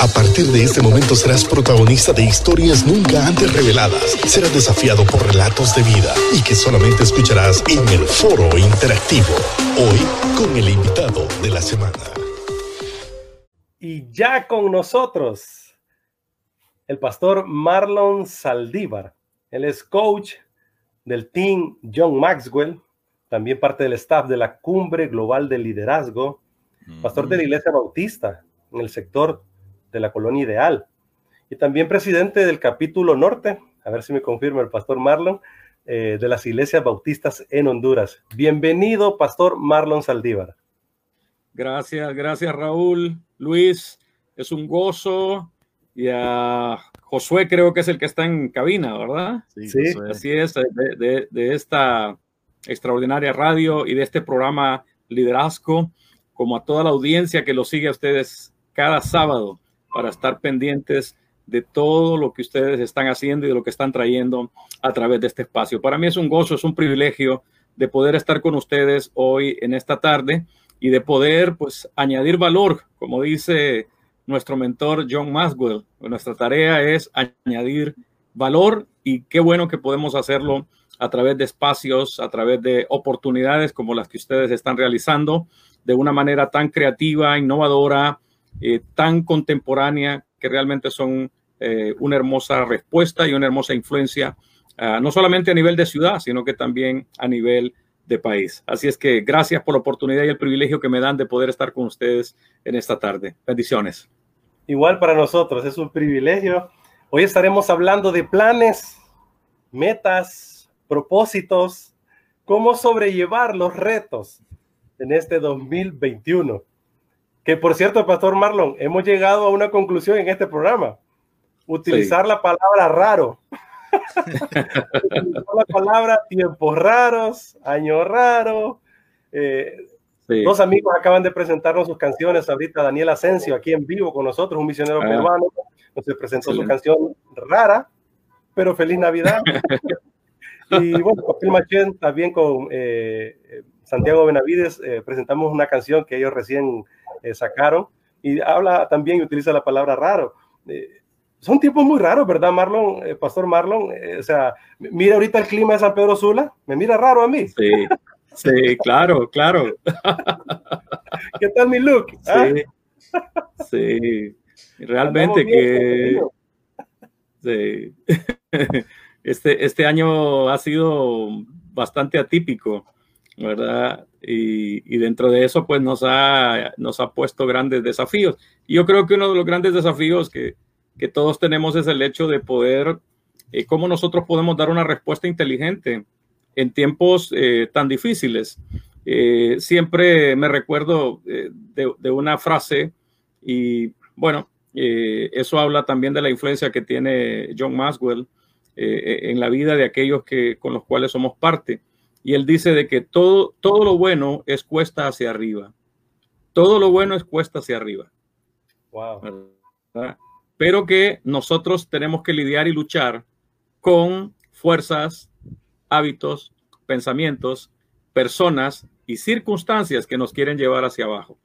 A partir de este momento serás protagonista de historias nunca antes reveladas. Serás desafiado por relatos de vida y que solamente escucharás en el foro interactivo. Hoy con el invitado de la semana. Y ya con nosotros, el pastor Marlon Saldívar. Él es coach del team John Maxwell, también parte del staff de la Cumbre Global de Liderazgo, pastor de la Iglesia Bautista en el sector de la Colonia Ideal y también presidente del capítulo norte, a ver si me confirma el pastor Marlon, eh, de las iglesias bautistas en Honduras. Bienvenido, pastor Marlon Saldívar. Gracias, gracias Raúl, Luis, es un gozo y a Josué creo que es el que está en cabina, ¿verdad? Sí, así es, de, de, esta extraordinaria radio y de este programa Liderazgo, como a toda la audiencia que lo sigue a ustedes cada sábado para estar pendientes de todo lo que ustedes están haciendo y de lo que están trayendo a través de este espacio. Para mí es un gozo, es un privilegio de poder estar con ustedes hoy en esta tarde y de poder pues añadir valor, como dice nuestro mentor John Maswell. Nuestra tarea es añadir valor y qué bueno que podemos hacerlo a través de espacios, a través de oportunidades como las que ustedes están realizando de una manera tan creativa, innovadora, eh, tan contemporánea, que realmente son eh, una hermosa respuesta y una hermosa influencia, ah, no solamente a nivel de ciudad, sino que también a nivel de país. Así es que gracias por la oportunidad y el privilegio que me dan de poder estar con ustedes en esta tarde. Bendiciones. Igual para nosotros, es un privilegio. Hoy estaremos hablando de planes, metas, propósitos, cómo sobrellevar los retos en este 2021. Que por cierto, Pastor Marlon, hemos llegado a una conclusión en este programa. Utilizar la palabra raro. la palabra tiempos raros, años raros. Eh, dos amigos acaban de presentarnos sus canciones ahorita. Daniel Asensio, aquí en vivo con nosotros, un misionero ah. peruano, nos presentó su canción rara, pero feliz Navidad. y bueno, Machén también con eh, Santiago Benavides eh, presentamos una canción que ellos recién eh, sacaron y habla también y utiliza la palabra raro. Eh, son tiempos muy raros, ¿verdad, Marlon? Pastor Marlon, o sea, mira ahorita el clima de San Pedro Sula, me mira raro a mí. Sí, sí, claro, claro. ¿Qué tal mi look? ¿Ah? Sí, realmente que... Sí. Este, este año ha sido bastante atípico ¿verdad? Y, dentro de eso, pues nos ha, nos ha puesto grandes desafíos. Y yo creo que uno de los grandes desafíos que, que todos tenemos es el hecho de poder, eh, cómo nosotros podemos dar una respuesta inteligente en tiempos eh, tan difíciles. Eh, siempre me recuerdo de, de, una frase y bueno, eso habla también de la influencia que tiene John Maxwell en la vida de aquellos que, con los cuales somos parte y él dice de que todo, todo lo bueno es cuesta hacia arriba. Todo lo bueno es cuesta hacia arriba. Wow. Pero que nosotros tenemos que lidiar y luchar con fuerzas, hábitos, pensamientos, personas y circunstancias que nos quieren llevar hacia abajo.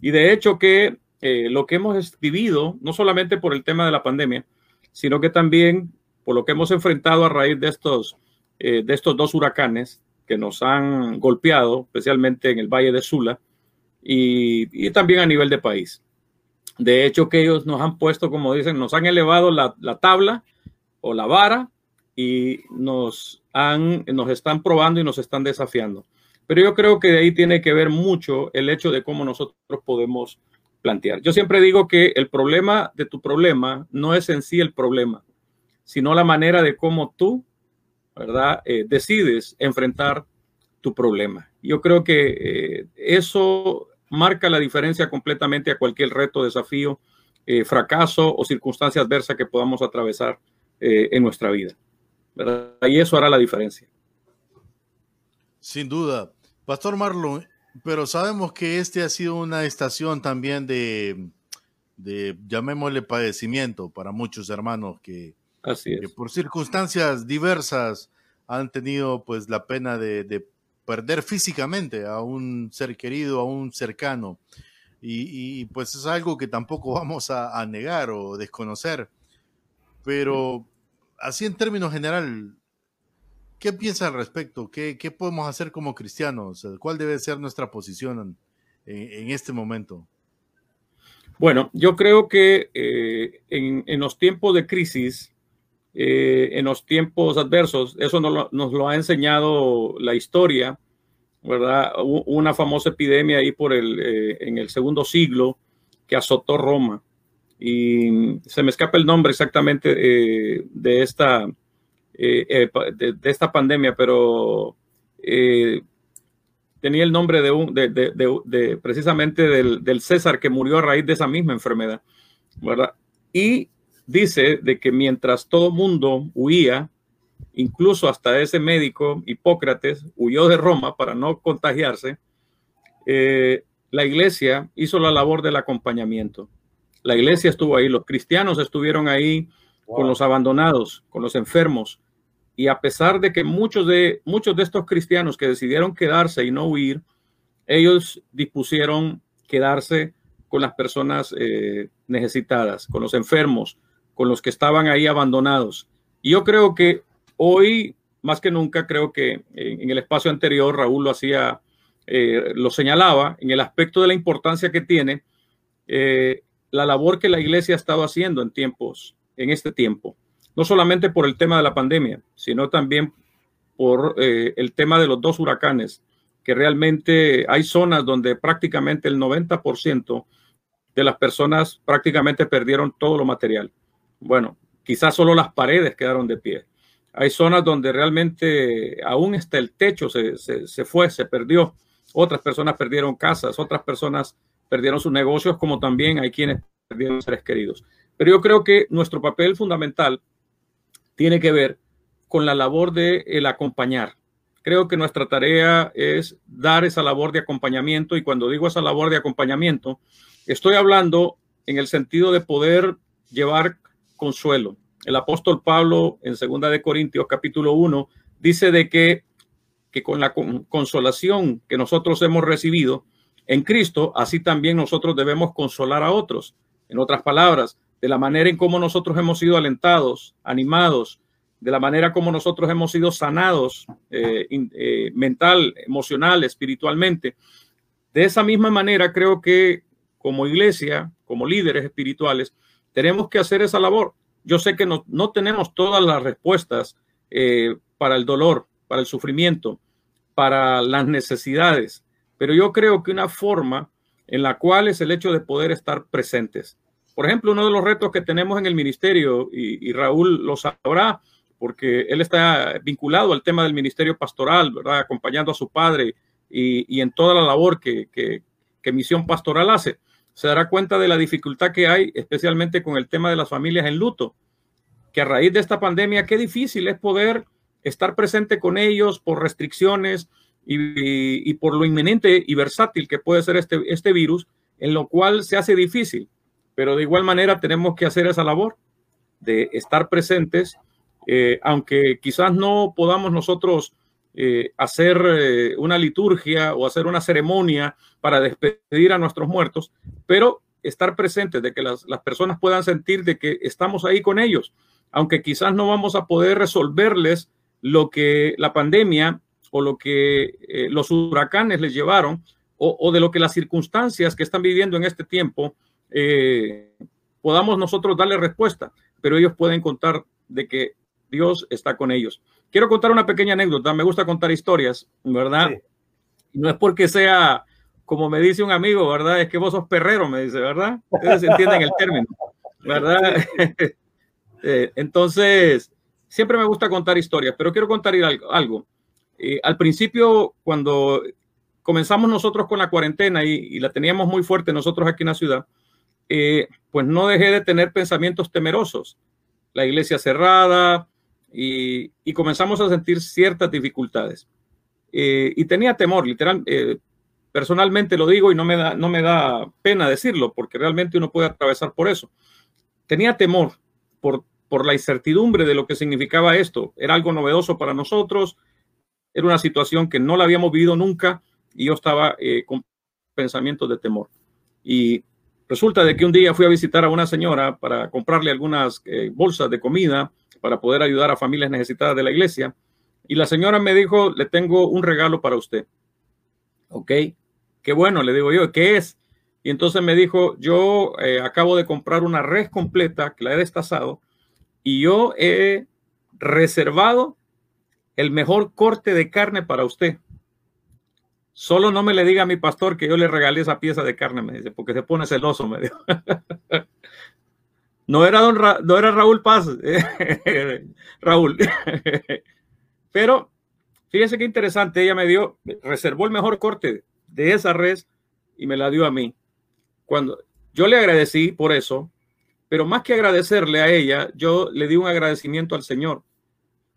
Y de hecho que eh, lo que hemos vivido, no solamente por el tema de la pandemia, sino que también por lo que hemos enfrentado a raíz de estos, eh, de estos dos huracanes, que nos han golpeado, especialmente en el Valle de Sula y, también a nivel de país. De hecho, que ellos nos han puesto, como dicen, nos han elevado la, tabla o la vara y nos, han, nos están probando y nos están desafiando. Pero yo creo que de ahí tiene que ver mucho el hecho de cómo nosotros podemos plantear. Yo siempre digo que el problema de tu problema no es en sí el problema, sino la manera de cómo tú ¿verdad? Eh, decides enfrentar tu problema. Yo creo que eh, eso marca la diferencia completamente a cualquier reto, desafío, eh, fracaso o circunstancia adversa que podamos atravesar en nuestra vida. ¿verdad? Y eso hará la diferencia. Sin duda. Pastor Marlon, pero sabemos que este ha sido una estación también de, de llamémosle padecimiento para muchos hermanos que, Así que por circunstancias diversas han tenido pues la pena de, perder físicamente a un ser querido, a un cercano. y, pues es algo que tampoco vamos a, negar o desconocer. Pero así en términos general, ¿qué piensa al respecto? ¿Qué, ¿Qué, podemos hacer como cristianos? ¿Cuál debe ser nuestra posición en, este momento? Bueno, yo creo que eh, en, en, los tiempos de crisis, eh, en los tiempos adversos, eso nos lo, nos lo, ha enseñado la historia, ¿verdad? Una famosa epidemia ahí por el, eh, en el segundo siglo que azotó Roma. Y se me escapa el nombre exactamente eh, de, esta, de, de, esta pandemia, pero tenía el nombre de, un, de, de precisamente del, del César que murió a raíz de esa misma enfermedad, ¿verdad? Y dice de que mientras todo mundo huía, incluso hasta ese médico, Hipócrates, huyó de Roma para no contagiarse, eh, la iglesia hizo la labor del acompañamiento. La iglesia estuvo ahí, los cristianos estuvieron ahí con los abandonados, con los enfermos. Y a pesar de que muchos de, muchos de estos cristianos que decidieron quedarse y no huir, ellos dispusieron quedarse con las personas eh, necesitadas, con los enfermos, con los que estaban ahí abandonados. Y yo creo que hoy, más que nunca, creo que en, el espacio anterior Raúl lo hacía, eh, lo señalaba en el aspecto de la importancia que tiene eh, la labor que la iglesia ha estado haciendo en tiempos, en este tiempo. No solamente por el tema de la pandemia, sino también por eh, el tema de los dos huracanes, que realmente hay zonas donde prácticamente el 90% de las personas prácticamente perdieron todo lo material. Bueno, quizás solo las paredes quedaron de pie. Hay zonas donde realmente aún está el techo, se, se, fue, se perdió. Otras personas perdieron casas, otras personas perdieron sus negocios, como también hay quienes perdieron seres queridos. Pero yo creo que nuestro papel fundamental tiene que ver con la labor de el acompañar. Creo que nuestra tarea es dar esa labor de acompañamiento y cuando digo esa labor de acompañamiento, estoy hablando en el sentido de poder llevar consuelo. El apóstol Pablo en segunda de Corintios capítulo 1 dice de que, que con la consolación que nosotros hemos recibido en Cristo, así también nosotros debemos consolar a otros. En otras palabras, de la manera en cómo nosotros hemos sido alentados, animados, de la manera como nosotros hemos sido sanados eh, eh, mental, emocional, espiritualmente. De esa misma manera, creo que como iglesia, como líderes espirituales, tenemos que hacer esa labor. Yo sé que no, tenemos todas las respuestas eh, para el dolor, para el sufrimiento, para las necesidades, pero yo creo que una forma en la cual es el hecho de poder estar presentes. Por ejemplo, uno de los retos que tenemos en el ministerio, y, Raúl lo sabrá, porque él está vinculado al tema del ministerio pastoral, ¿verdad? Acompañando a su padre y, en toda la labor que Misión Pastoral hace se dará cuenta de la dificultad que hay, especialmente con el tema de las familias en luto, que a raíz de esta pandemia, qué difícil es poder estar presente con ellos por restricciones y, por lo inminente y versátil que puede ser este, este virus, en lo cual se hace difícil. Pero de igual manera tenemos que hacer esa labor de estar presentes, eh, aunque quizás no podamos nosotros eh, hacer eh, una liturgia o hacer una ceremonia para despedir a nuestros muertos, pero estar presentes, de que las, personas puedan sentir de que estamos ahí con ellos, aunque quizás no vamos a poder resolverles lo que la pandemia o lo que eh, los huracanes les llevaron o, de lo que las circunstancias que están viviendo en este tiempo podamos nosotros darle respuesta, pero ellos pueden contar de que Dios está con ellos. Quiero contar una pequeña anécdota. Me gusta contar historias, ¿verdad? No es porque sea, como me dice un amigo, ¿verdad? Es que vos sos perrero, me dice, ¿verdad? Ustedes entienden el término, ¿verdad? Eh, entonces, siempre me gusta contar historias, pero quiero contar algo. Eh, al principio, cuando comenzamos nosotros con la cuarentena y, la teníamos muy fuerte nosotros aquí en la ciudad, eh, pues no dejé de tener pensamientos temerosos. La iglesia cerrada, y, comenzamos a sentir ciertas dificultades. Eh, y tenía temor, literal, eh, personalmente lo digo y no me, da, no me da pena decirlo, porque realmente uno puede atravesar por eso. Tenía temor por, por la incertidumbre de lo que significaba esto. Era algo novedoso para nosotros, era una situación que no la habíamos vivido nunca y yo estaba eh, con pensamientos de temor. Y resulta de que un día fui a visitar a una señora para comprarle algunas bolsas de comida para poder ayudar a familias necesitadas de la iglesia. Y la señora me dijo, le tengo un regalo para usted. Ok, qué bueno, le digo yo, ¿qué es? Y entonces me dijo, yo eh, acabo de comprar una red completa que la he destazado y yo he reservado el mejor corte de carne para usted. Solo no me le diga a mi pastor que yo le regalé esa pieza de carne, me dice, porque se pone celoso, me dijo. no era, don no era Raúl Paz, Raúl. Pero fíjese qué interesante, ella me dio, reservó el mejor corte de esa res y me la dio a mí. Cuando yo le agradecí por eso, pero más que agradecerle a ella, yo le di un agradecimiento al Señor,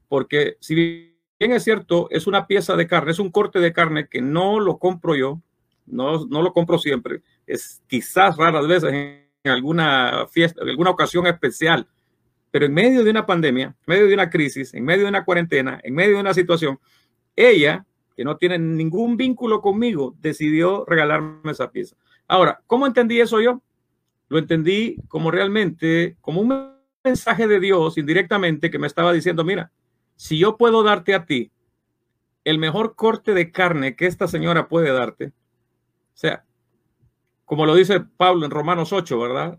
porque si bien es cierto, es una pieza de carne, es un corte de carne que no lo compro yo, no, no lo compro siempre, es quizás raras veces alguna fiesta, en alguna ocasión especial, pero en medio de una pandemia, en medio de una crisis, en medio de una cuarentena, en medio de una situación, ella, que no tiene ningún vínculo conmigo, decidió regalarme esa pieza. Ahora, ¿cómo entendí eso yo? Lo entendí como realmente, como un mensaje de Dios indirectamente que me estaba diciendo, mira, si yo puedo darte a ti el mejor corte de carne que esta señora puede darte, o sea, como lo dice Pablo en Romanos 8, ¿verdad?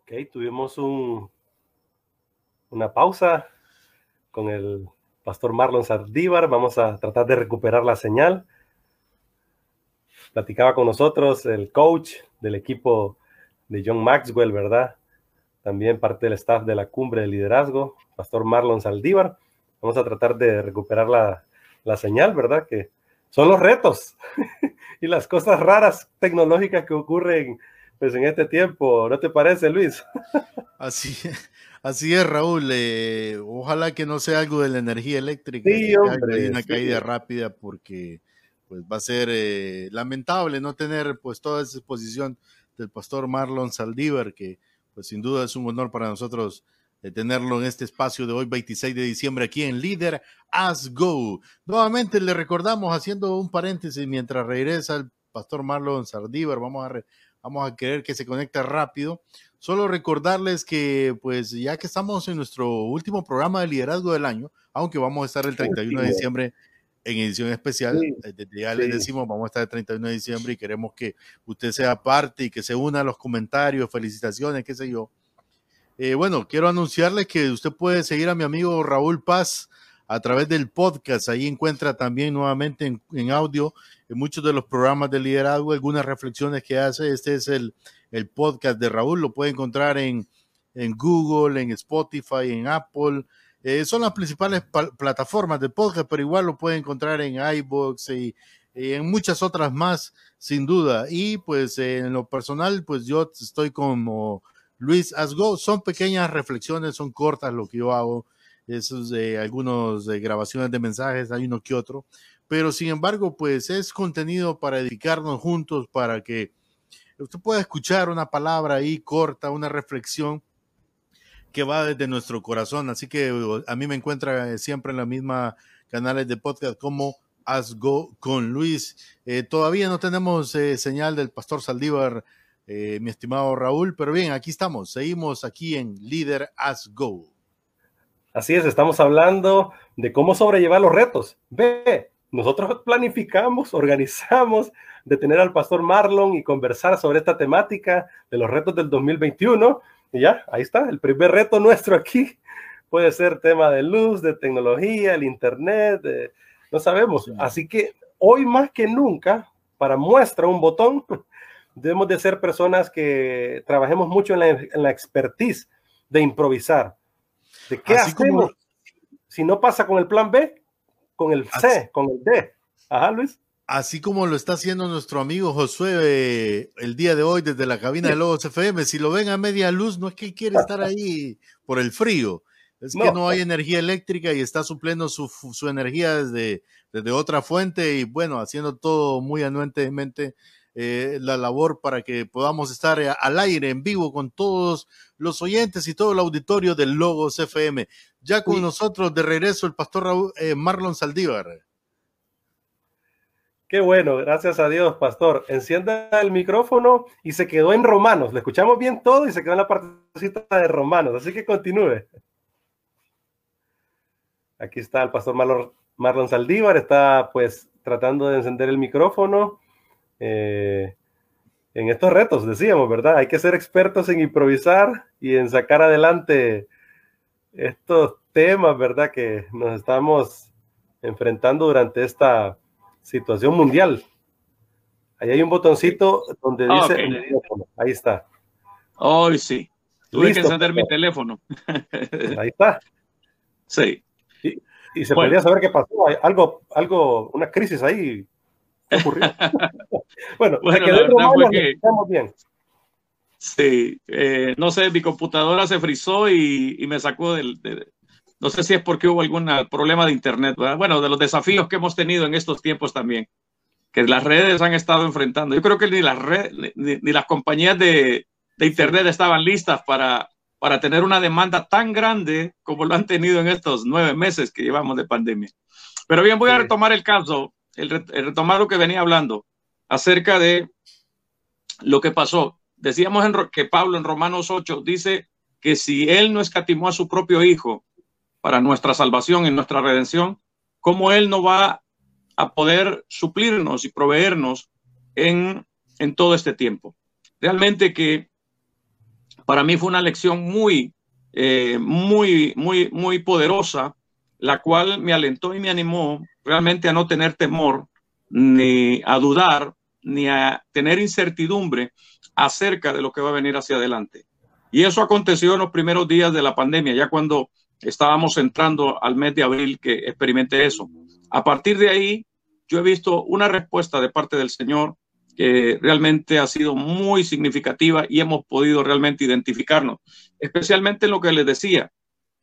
Ok, tuvimos un, una pausa con el pastor Marlon Sardívar. Vamos a tratar de recuperar la señal. Platicaba con nosotros el coach del equipo de John Maxwell, ¿verdad? También parte del staff de la cumbre de liderazgo, pastor Marlon Saldívar. Vamos a tratar de recuperar la, la señal, ¿verdad? Que son los retos y las cosas raras tecnológicas que ocurren pues en este tiempo, ¿no te parece, Luis? Así, así es, Raúl. Eh, ojalá que no sea algo de la energía eléctrica. Sí, hombre. Una caída rápida porque pues va a ser eh, lamentable no tener pues toda esa exposición del pastor Marlon Saldívar, que pues sin duda es un honor para nosotros de tenerlo en este espacio de hoy, 26 de diciembre, aquí en Líder As Go. Nuevamente le recordamos, haciendo un paréntesis, mientras regresa el pastor Marlon Saldívar, vamos a vamos a querer que se conecte rápido. Solo recordarles que, pues, ya que estamos en nuestro último programa de liderazgo del año, aunque vamos a estar el 31 de diciembre en edición especial, eh, ya les decimos, vamos a estar el 31 de diciembre y queremos que usted sea parte y que se una a los comentarios, felicitaciones, qué sé yo. Eh, bueno, quiero anunciarles que usted puede seguir a mi amigo Raúl Paz a través del podcast. Ahí encuentra también nuevamente en, audio en muchos de los programas de liderazgo algunas reflexiones que hace. Este es el, el podcast de Raúl. Lo puede encontrar en, en Google, en Spotify, en Apple. Eh, son las principales plataformas de podcast, pero igual lo puede encontrar en iBox y, en muchas otras más, sin duda. Y pues en lo personal, pues yo estoy como Luis Asgo. Son pequeñas reflexiones, son cortas lo que yo hago esos de algunos de grabaciones de mensajes, hay uno que otro, pero sin embargo, pues es contenido para dedicarnos juntos, para que usted pueda escuchar una palabra ahí corta, una reflexión que va desde nuestro corazón. Así que a mí me encuentra siempre en la misma canales de podcast como As Go con Luis. Eh, todavía no tenemos eh, señal del pastor Saldívar, eh, mi estimado Raúl, pero bien, aquí estamos. Seguimos aquí en Líder As Go. Así es, estamos hablando de cómo sobrellevar los retos. Ve, nosotros planificamos, organizamos de tener al pastor Marlon y conversar sobre esta temática de los retos del 2021. Y ya, ahí está, el primer reto nuestro aquí puede ser tema de luz, de tecnología, el internet, no sabemos. Así que hoy más que nunca, para muestra un botón, debemos de ser personas que trabajemos mucho en la, en la expertise de improvisar ¿De qué hacemos? Si no pasa con el plan B, con el C, con el D. Ajá, Luis. Así como lo está haciendo nuestro amigo Josué eh, el día de hoy desde la cabina de Lobos FM, si lo ven a media luz, no es que quiere estar ahí por el frío, es que no hay energía eléctrica y está supliendo su, su energía desde, desde otra fuente y bueno, haciendo todo muy anuentemente eh, la labor para que podamos estar eh, al aire en vivo con todos los oyentes y todo el auditorio del Logos FM. Ya con nosotros de regreso el pastor eh, Marlon Saldívar. Qué bueno, gracias a Dios, pastor. Encienda el micrófono y se quedó en Romanos. Le escuchamos bien todo y se quedó en la partecita de Romanos, así que continúe. Aquí está el pastor Marlon, Marlon Saldívar, está pues tratando de encender el micrófono. Eh, en estos retos, decíamos, ¿verdad? Hay que ser expertos en improvisar y en sacar adelante estos temas, ¿verdad? Que nos estamos enfrentando durante esta situación mundial. Ahí hay un botoncito donde ah, dice Ahí está. Hoy sí. Tuve que encender mi teléfono. Ahí está. Sí. Y, se podría saber qué pasó. algo, algo, una crisis ahí bueno, bueno la verdad fue que, bien. Sí, eh, no sé, mi computadora se frizó y, me sacó del... no sé si es porque hubo algún problema de internet, bueno, de los desafíos que hemos tenido en estos tiempos también, que las redes han estado enfrentando. Yo creo que ni las, redes, ni, las compañías de, de, internet estaban listas para, para tener una demanda tan grande como lo han tenido en estos nueve meses que llevamos de pandemia. Pero bien, voy a retomar el caso el, retomar lo que venía hablando acerca de lo que pasó. Decíamos en, que Pablo en Romanos 8 dice que si él no escatimó a su propio hijo para nuestra salvación y nuestra redención, ¿cómo él no va a poder suplirnos y proveernos en, en todo este tiempo? Realmente que para mí fue una lección muy, eh, muy, muy, muy poderosa, la cual me alentó y me animó realmente a no tener temor, ni a dudar, ni a tener incertidumbre acerca de lo que va a venir hacia adelante. Y eso aconteció en los primeros días de la pandemia, ya cuando estábamos entrando al mes de abril que experimenté eso. A partir de ahí, yo he visto una respuesta de parte del Señor que realmente ha sido muy significativa y hemos podido realmente identificarnos, especialmente en lo que les decía,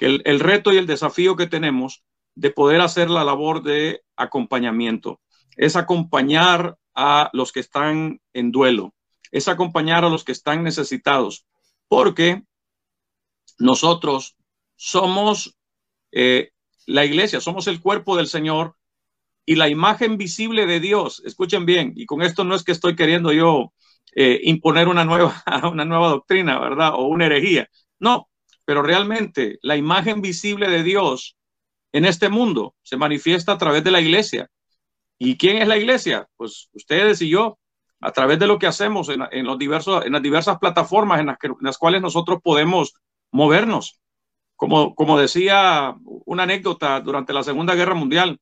el, reto y el desafío que tenemos de poder hacer la labor de acompañamiento. Es acompañar a los que están en duelo, es acompañar a los que están necesitados, porque nosotros somos eh, la iglesia, somos el cuerpo del Señor y la imagen visible de Dios. Escuchen bien, y con esto no es que estoy queriendo yo eh, imponer una nueva, una nueva doctrina, ¿verdad? O una herejía. No, pero realmente la imagen visible de Dios en este mundo se manifiesta a través de la iglesia. ¿Y quién es la iglesia? Pues ustedes y yo, a través de lo que hacemos en, los diversos, en las diversas plataformas en las, cuales nosotros podemos movernos. Como, como decía una anécdota durante la Segunda Guerra Mundial,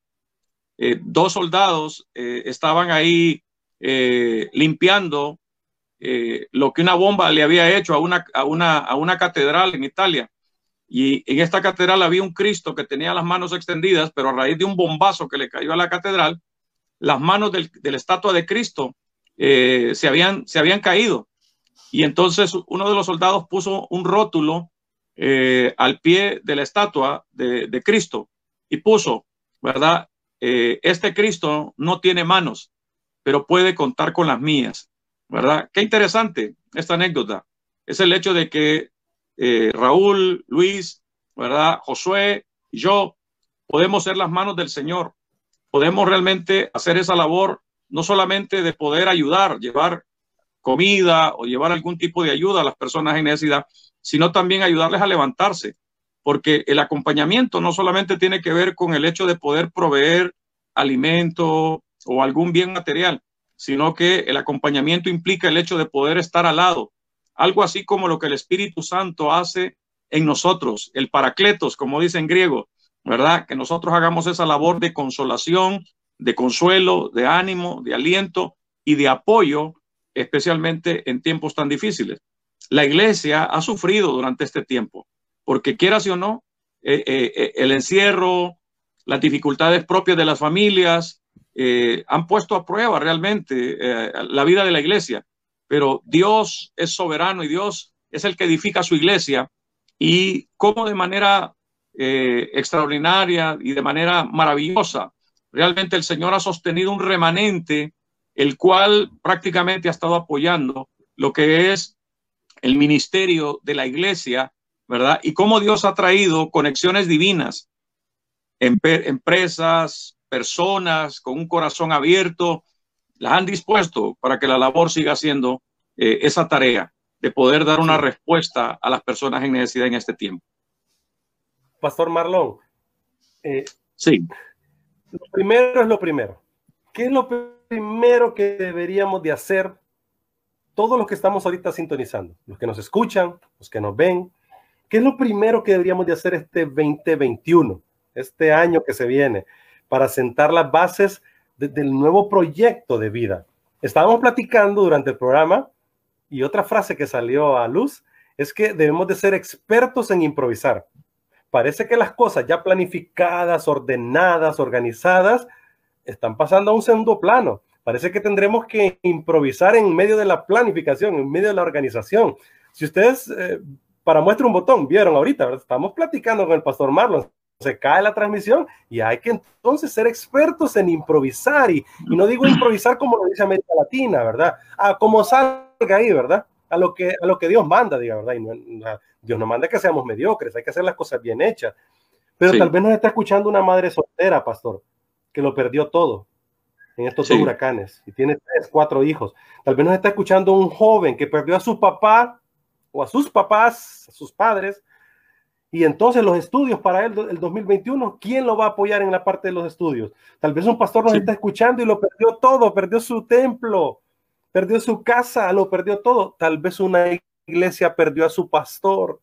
eh, dos soldados eh, estaban ahí eh, limpiando lo que una bomba le había hecho a una, a, una, a una catedral en Italia. Y en esta catedral había un Cristo que tenía las manos extendidas, pero a raíz de un bombazo que le cayó a la catedral, las manos del, de la estatua de Cristo eh, se, habían, se habían caído. Y entonces uno de los soldados puso un rótulo eh, al pie de la estatua de, Cristo y puso, ¿verdad? Eh, este Cristo no tiene manos, pero puede contar con las mías, ¿verdad? Qué interesante esta anécdota. Es el hecho de que eh, Raúl, Luis, ¿verdad? Josué y yo, podemos ser las manos del Señor. Podemos realmente hacer esa labor, no solamente de poder ayudar, llevar comida o llevar algún tipo de ayuda a las personas en necesidad, sino también ayudarles a levantarse, porque el acompañamiento no solamente tiene que ver con el hecho de poder proveer alimento o algún bien material, sino que el acompañamiento implica el hecho de poder estar al lado, algo así como lo que el Espíritu Santo hace en nosotros, el paracletos, como dice en griego, ¿verdad? Que nosotros hagamos esa labor de consolación, de consuelo, de ánimo, de aliento y de apoyo, especialmente en tiempos tan difíciles. La iglesia ha sufrido durante este tiempo, porque quieras o no, eh, eh, eh, el encierro, las dificultades propias de las familias, han puesto a prueba realmente la vida de la iglesia pero Dios es soberano y Dios es el que edifica su iglesia y cómo de manera eh, extraordinaria y de manera maravillosa, realmente el Señor ha sostenido un remanente el cual prácticamente ha estado apoyando lo que es el ministerio de la iglesia, ¿verdad? Y cómo Dios ha traído conexiones divinas, empresas, personas con un corazón abierto, las han dispuesto para que la labor siga siendo eh, esa tarea de poder dar una respuesta a las personas en necesidad en este tiempo. Pastor Marlón. Eh, sí. Lo primero es lo primero. ¿Qué es lo primero que deberíamos de hacer todos los que estamos ahorita sintonizando? Los que nos escuchan, los que nos ven. ¿Qué es lo primero que deberíamos de hacer este 2021, este año que se viene, para sentar las bases del nuevo proyecto de vida? Estábamos platicando durante el programa y otra frase que salió a luz es que debemos de ser expertos en improvisar. Parece que las cosas ya planificadas, ordenadas, organizadas, están pasando a un segundo plano. Parece que tendremos que improvisar en medio de la planificación, en medio de la organización. Si ustedes, eh, para muestra un botón, vieron ahorita, estamos platicando con el pastor Marlon, se cae la transmisión y hay que entonces ser expertos en improvisar y, no digo improvisar como lo dice América Latina, ¿verdad? A como salga ahí, ¿verdad? A lo que, a lo que Dios manda, diga, ¿verdad? Y Dios no manda que seamos mediocres, hay que hacer las cosas bien hechas. Pero tal vez nos está escuchando una madre soltera, pastor, que lo perdió todo en estos huracanes y tiene tres, cuatro hijos. Tal vez nos está escuchando un joven que perdió a su papá o a sus papás, a sus padres, y entonces los estudios para él, el 2021, ¿quién lo va a apoyar en la parte de los estudios? Tal vez un pastor nos está escuchando y lo perdió todo, perdió su templo, perdió su casa, lo perdió todo. Tal vez una iglesia perdió a su pastor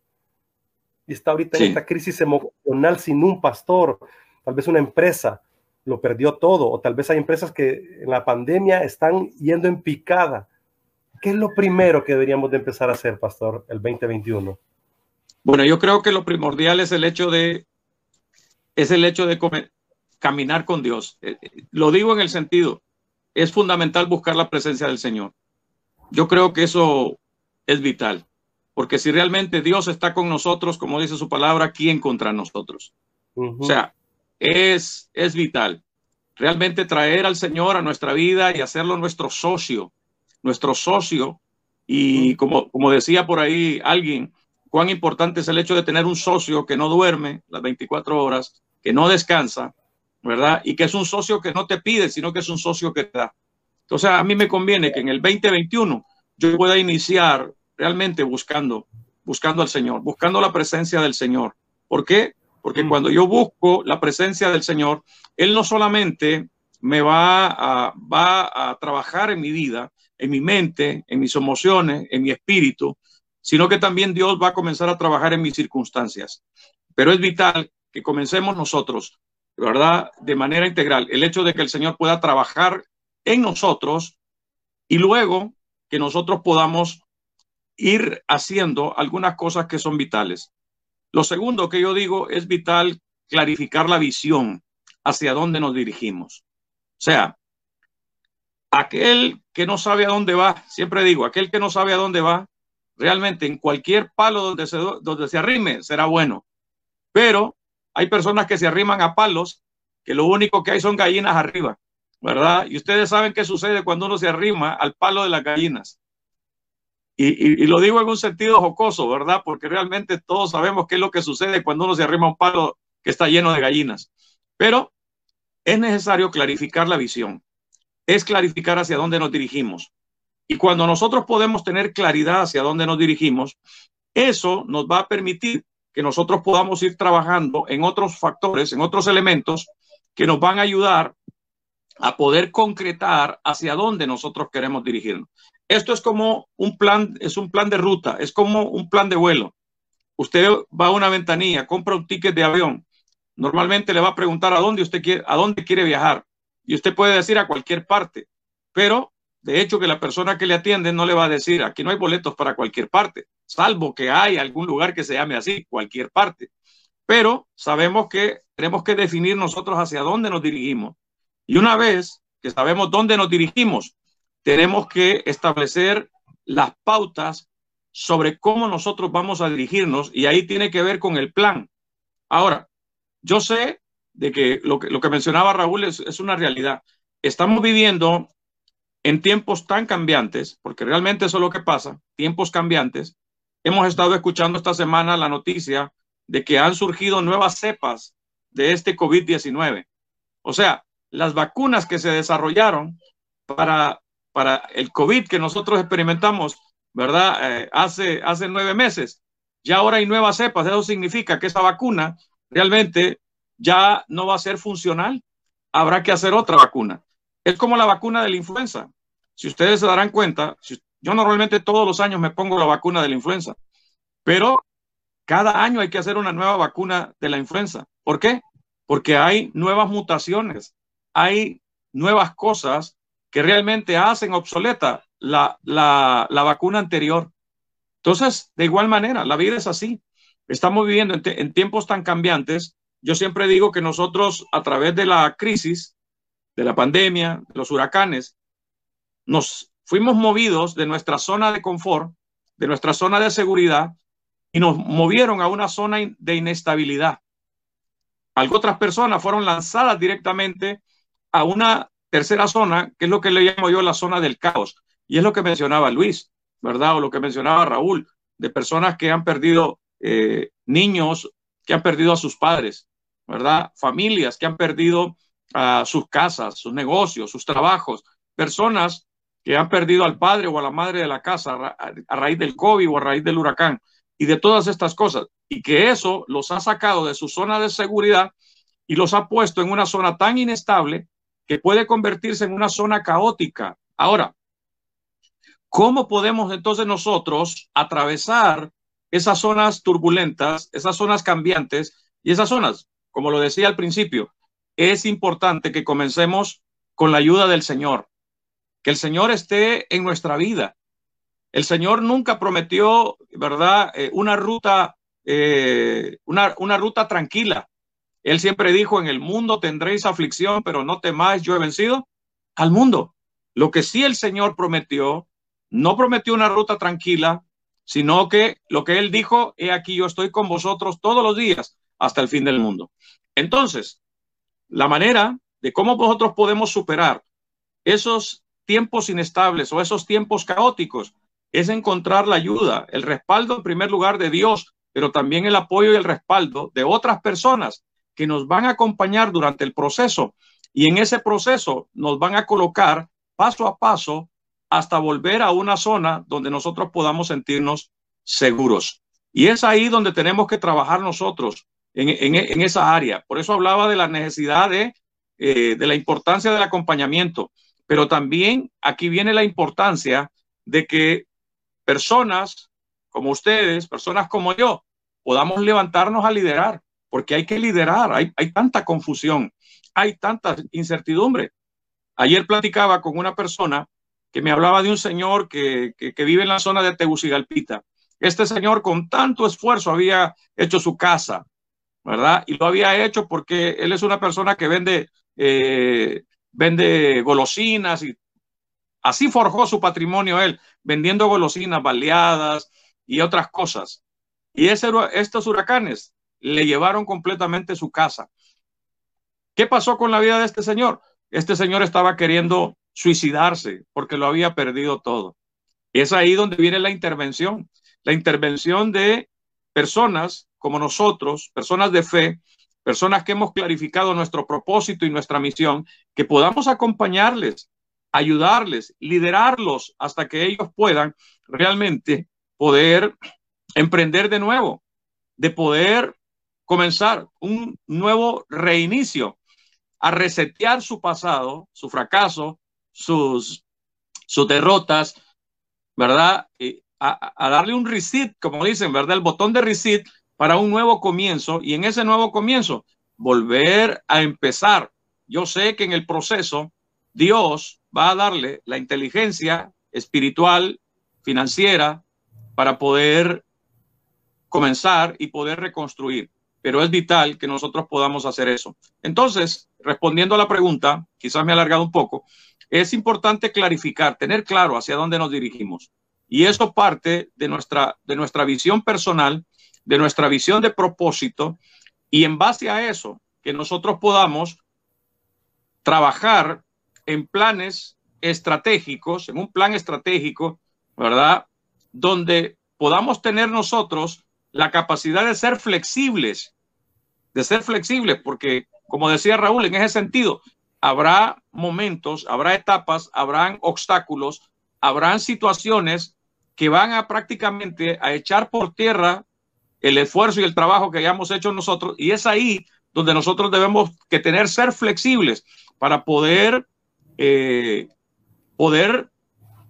y está ahorita en esta crisis emocional sin un pastor. Tal vez una empresa lo perdió todo, o tal vez hay empresas que en la pandemia están yendo en picada. ¿Qué es lo primero que deberíamos de empezar a hacer, pastor, el 2021? Bueno, yo creo que lo primordial es el hecho de es el hecho de caminar con Dios. Eh, eh, lo digo en el sentido, es fundamental buscar la presencia del Señor. Yo creo que eso es vital, porque si realmente Dios está con nosotros, como dice su palabra, ¿quién contra nosotros? O sea, es, es vital. Realmente traer al Señor a nuestra vida y hacerlo nuestro socio, nuestro socio. Y como, como decía por ahí alguien, cuán importante es el hecho de tener un socio que no duerme las 24 horas, que no descansa, ¿verdad? Y que es un socio que no te pide, sino que es un socio que te da. Entonces, a mí me conviene que en el 2021 yo pueda iniciar realmente buscando, buscando al Señor, buscando la presencia del Señor. ¿Por qué? Porque mm. cuando yo busco la presencia del Señor, Él no solamente me va a, va a trabajar en mi vida, en mi mente, en mis emociones, en mi espíritu, sino que también Dios va a comenzar a trabajar en mis circunstancias. Pero es vital que comencemos nosotros, ¿verdad? De manera integral. El hecho de que el Señor pueda trabajar en nosotros y luego que nosotros podamos ir haciendo algunas cosas que son vitales. Lo segundo que yo digo es vital clarificar la visión hacia dónde nos dirigimos. O sea, aquel que no sabe a dónde va, siempre digo, aquel que no sabe a dónde va, realmente en cualquier palo donde se, donde se arrime será bueno. Pero hay personas que se arriman a palos que lo único que hay son gallinas arriba, ¿verdad? Y ustedes saben qué sucede cuando uno se arrima al palo de las gallinas. Y, y, lo digo en un sentido jocoso, ¿verdad? Porque realmente todos sabemos qué es lo que sucede cuando uno se arrima a un palo que está lleno de gallinas. Pero es necesario clarificar la visión, es clarificar hacia dónde nos dirigimos. Y cuando nosotros podemos tener claridad hacia dónde nos dirigimos, eso nos va a permitir que nosotros podamos ir trabajando en otros factores, en otros elementos que nos van a ayudar a poder concretar hacia dónde nosotros queremos dirigirnos. Esto es como un plan, es un plan de ruta, es como un plan de vuelo. Usted va a una ventanilla, compra un ticket de avión. Normalmente le va a preguntar a dónde usted quiere, a dónde quiere viajar. Y usted puede decir a cualquier parte, pero de hecho, que la persona que le atiende no le va a decir, aquí no hay boletos para cualquier parte, salvo que hay algún lugar que se llame así, cualquier parte. Pero sabemos que tenemos que definir nosotros hacia dónde nos dirigimos. Y una vez que sabemos dónde nos dirigimos, tenemos que establecer las pautas sobre cómo nosotros vamos a dirigirnos y ahí tiene que ver con el plan. Ahora, yo sé de que lo que, lo que mencionaba Raúl es, es una realidad. Estamos viviendo en tiempos tan cambiantes, porque realmente eso es lo que pasa, tiempos cambiantes, hemos estado escuchando esta semana la noticia de que han surgido nuevas cepas de este COVID-19. O sea, las vacunas que se desarrollaron para, para el COVID que nosotros experimentamos, ¿verdad? Eh, hace, hace nueve meses, ya ahora hay nuevas cepas. Eso significa que esa vacuna realmente ya no va a ser funcional. Habrá que hacer otra vacuna. Es como la vacuna de la influenza. Si ustedes se darán cuenta, yo normalmente todos los años me pongo la vacuna de la influenza, pero cada año hay que hacer una nueva vacuna de la influenza. ¿Por qué? Porque hay nuevas mutaciones, hay nuevas cosas que realmente hacen obsoleta la, la, la vacuna anterior. Entonces, de igual manera, la vida es así. Estamos viviendo en, tiempos tan cambiantes. Yo siempre digo que nosotros, a través de la crisis, de la pandemia, de los huracanes, nos fuimos movidos de nuestra zona de confort, de nuestra zona de seguridad, y nos movieron a una zona de inestabilidad. Algo otras personas fueron lanzadas directamente a una tercera zona, que es lo que le llamo yo la zona del caos. Y es lo que mencionaba Luis, ¿verdad? O lo que mencionaba Raúl, de personas que han perdido eh, niños, que han perdido a sus padres, ¿verdad? Familias que han perdido a sus casas, sus negocios, sus trabajos, personas que han perdido al padre o a la madre de la casa a raíz del COVID o a raíz del huracán y de todas estas cosas. Y que eso los ha sacado de su zona de seguridad y los ha puesto en una zona tan inestable que puede convertirse en una zona caótica. Ahora, ¿cómo podemos entonces nosotros atravesar esas zonas turbulentas, esas zonas cambiantes y esas zonas, como lo decía al principio, es importante que comencemos con la ayuda del Señor, que el Señor esté en nuestra vida. El Señor nunca prometió, ¿verdad?, eh, una ruta, eh, una, una ruta tranquila. Él siempre dijo, en el mundo tendréis aflicción, pero no temáis, yo he vencido al mundo. Lo que sí el Señor prometió, no prometió una ruta tranquila, sino que lo que Él dijo, he aquí yo estoy con vosotros todos los días hasta el fin del mundo. Entonces, la manera de cómo nosotros podemos superar esos tiempos inestables o esos tiempos caóticos es encontrar la ayuda, el respaldo en primer lugar de Dios, pero también el apoyo y el respaldo de otras personas que nos van a acompañar durante el proceso y en ese proceso nos van a colocar paso a paso hasta volver a una zona donde nosotros podamos sentirnos seguros. Y es ahí donde tenemos que trabajar nosotros, en, esa área. Por eso hablaba de la necesidad de, eh, la importancia del acompañamiento, pero también aquí viene la importancia de que personas como ustedes, personas como yo, podamos levantarnos a liderar porque hay que liderar, hay, hay tanta confusión, hay tanta incertidumbre. Ayer platicaba con una persona que me hablaba de un señor que, que, vive en la zona de Tegucigalpita. Este señor con tanto esfuerzo había hecho su casa, ¿verdad? Y lo había hecho porque él es una persona que vende, eh, vende golosinas y así forjó su patrimonio él, vendiendo golosinas baleadas y otras cosas. Y ese, estos huracanes le llevaron completamente su casa. ¿Qué pasó con la vida de este señor? Este señor estaba queriendo suicidarse porque lo había perdido todo. Y es ahí donde viene la intervención, la intervención de personas como nosotros, personas de fe, personas que hemos clarificado nuestro propósito y nuestra misión, que podamos acompañarles, ayudarles, liderarlos hasta que ellos puedan realmente poder emprender de nuevo, de poder comenzar un nuevo reinicio, a resetear su pasado, su fracaso, sus, sus derrotas, ¿verdad? a, a, darle un reset, como dicen, ¿verdad? El botón de reset para un nuevo comienzo y en ese nuevo comienzo volver a empezar. Yo sé que en el proceso Dios va a darle la inteligencia espiritual, financiera, para poder comenzar y poder reconstruir pero es vital que nosotros podamos hacer eso. Entonces, respondiendo a la pregunta, quizás me he alargado un poco, es importante clarificar, tener claro hacia dónde nos dirigimos. Y eso parte de nuestra, de nuestra visión personal, de nuestra visión de propósito, y en base a eso, que nosotros podamos trabajar en planes estratégicos, en un plan estratégico, ¿verdad? Donde podamos tener nosotros la capacidad de ser flexibles, de ser flexibles, porque como decía Raúl, en ese sentido, habrá momentos, habrá etapas, habrán obstáculos, habrán situaciones que van a prácticamente a echar por tierra el esfuerzo y el trabajo que hayamos hecho nosotros y es ahí donde nosotros debemos que tener ser flexibles para poder eh, poder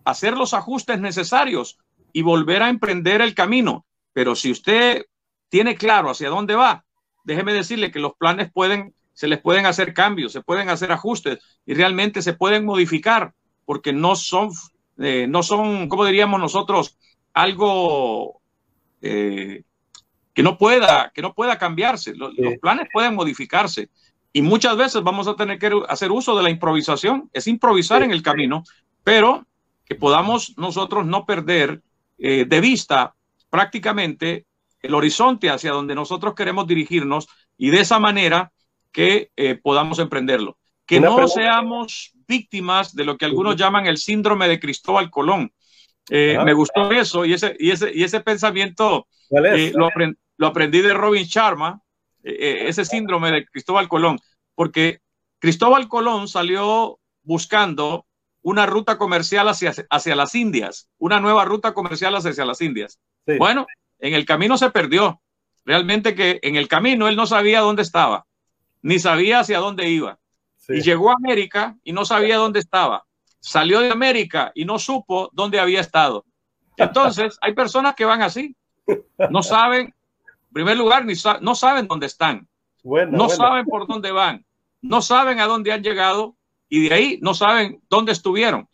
hacer los ajustes necesarios y volver a emprender el camino. Pero si usted tiene claro hacia dónde va, déjeme decirle que los planes pueden, se les pueden hacer cambios, se pueden hacer ajustes y realmente se pueden modificar porque no son, eh, no son, como diríamos nosotros, algo eh, que no pueda, que no pueda cambiarse. Los, planes pueden modificarse y muchas veces vamos a tener que hacer uso de la improvisación. Es improvisar en el camino, pero que podamos nosotros no perder eh, de vista prácticamente el horizonte hacia donde nosotros queremos dirigirnos y de esa manera que eh, podamos emprenderlo. Que no seamos víctimas de lo que algunos llaman el síndrome de Cristóbal Colón. Eh, ah. me gustó eso y ese, y ese, y ese pensamiento eh, lo, lo, aprendí de Robin Sharma, ese síndrome de Cristóbal Colón, porque Cristóbal Colón salió buscando una ruta comercial hacia, hacia las Indias, una nueva ruta comercial hacia las Indias. Bueno, en el camino se perdió. Realmente que en el camino él no sabía dónde estaba, ni sabía hacia dónde iba. Y llegó a América y no sabía dónde estaba. Salió de América y no supo dónde había estado. Entonces, hay personas que van así. No saben, en primer lugar, ni no saben dónde están. no saben por dónde van. No saben a dónde han llegado y de ahí no saben dónde estuvieron.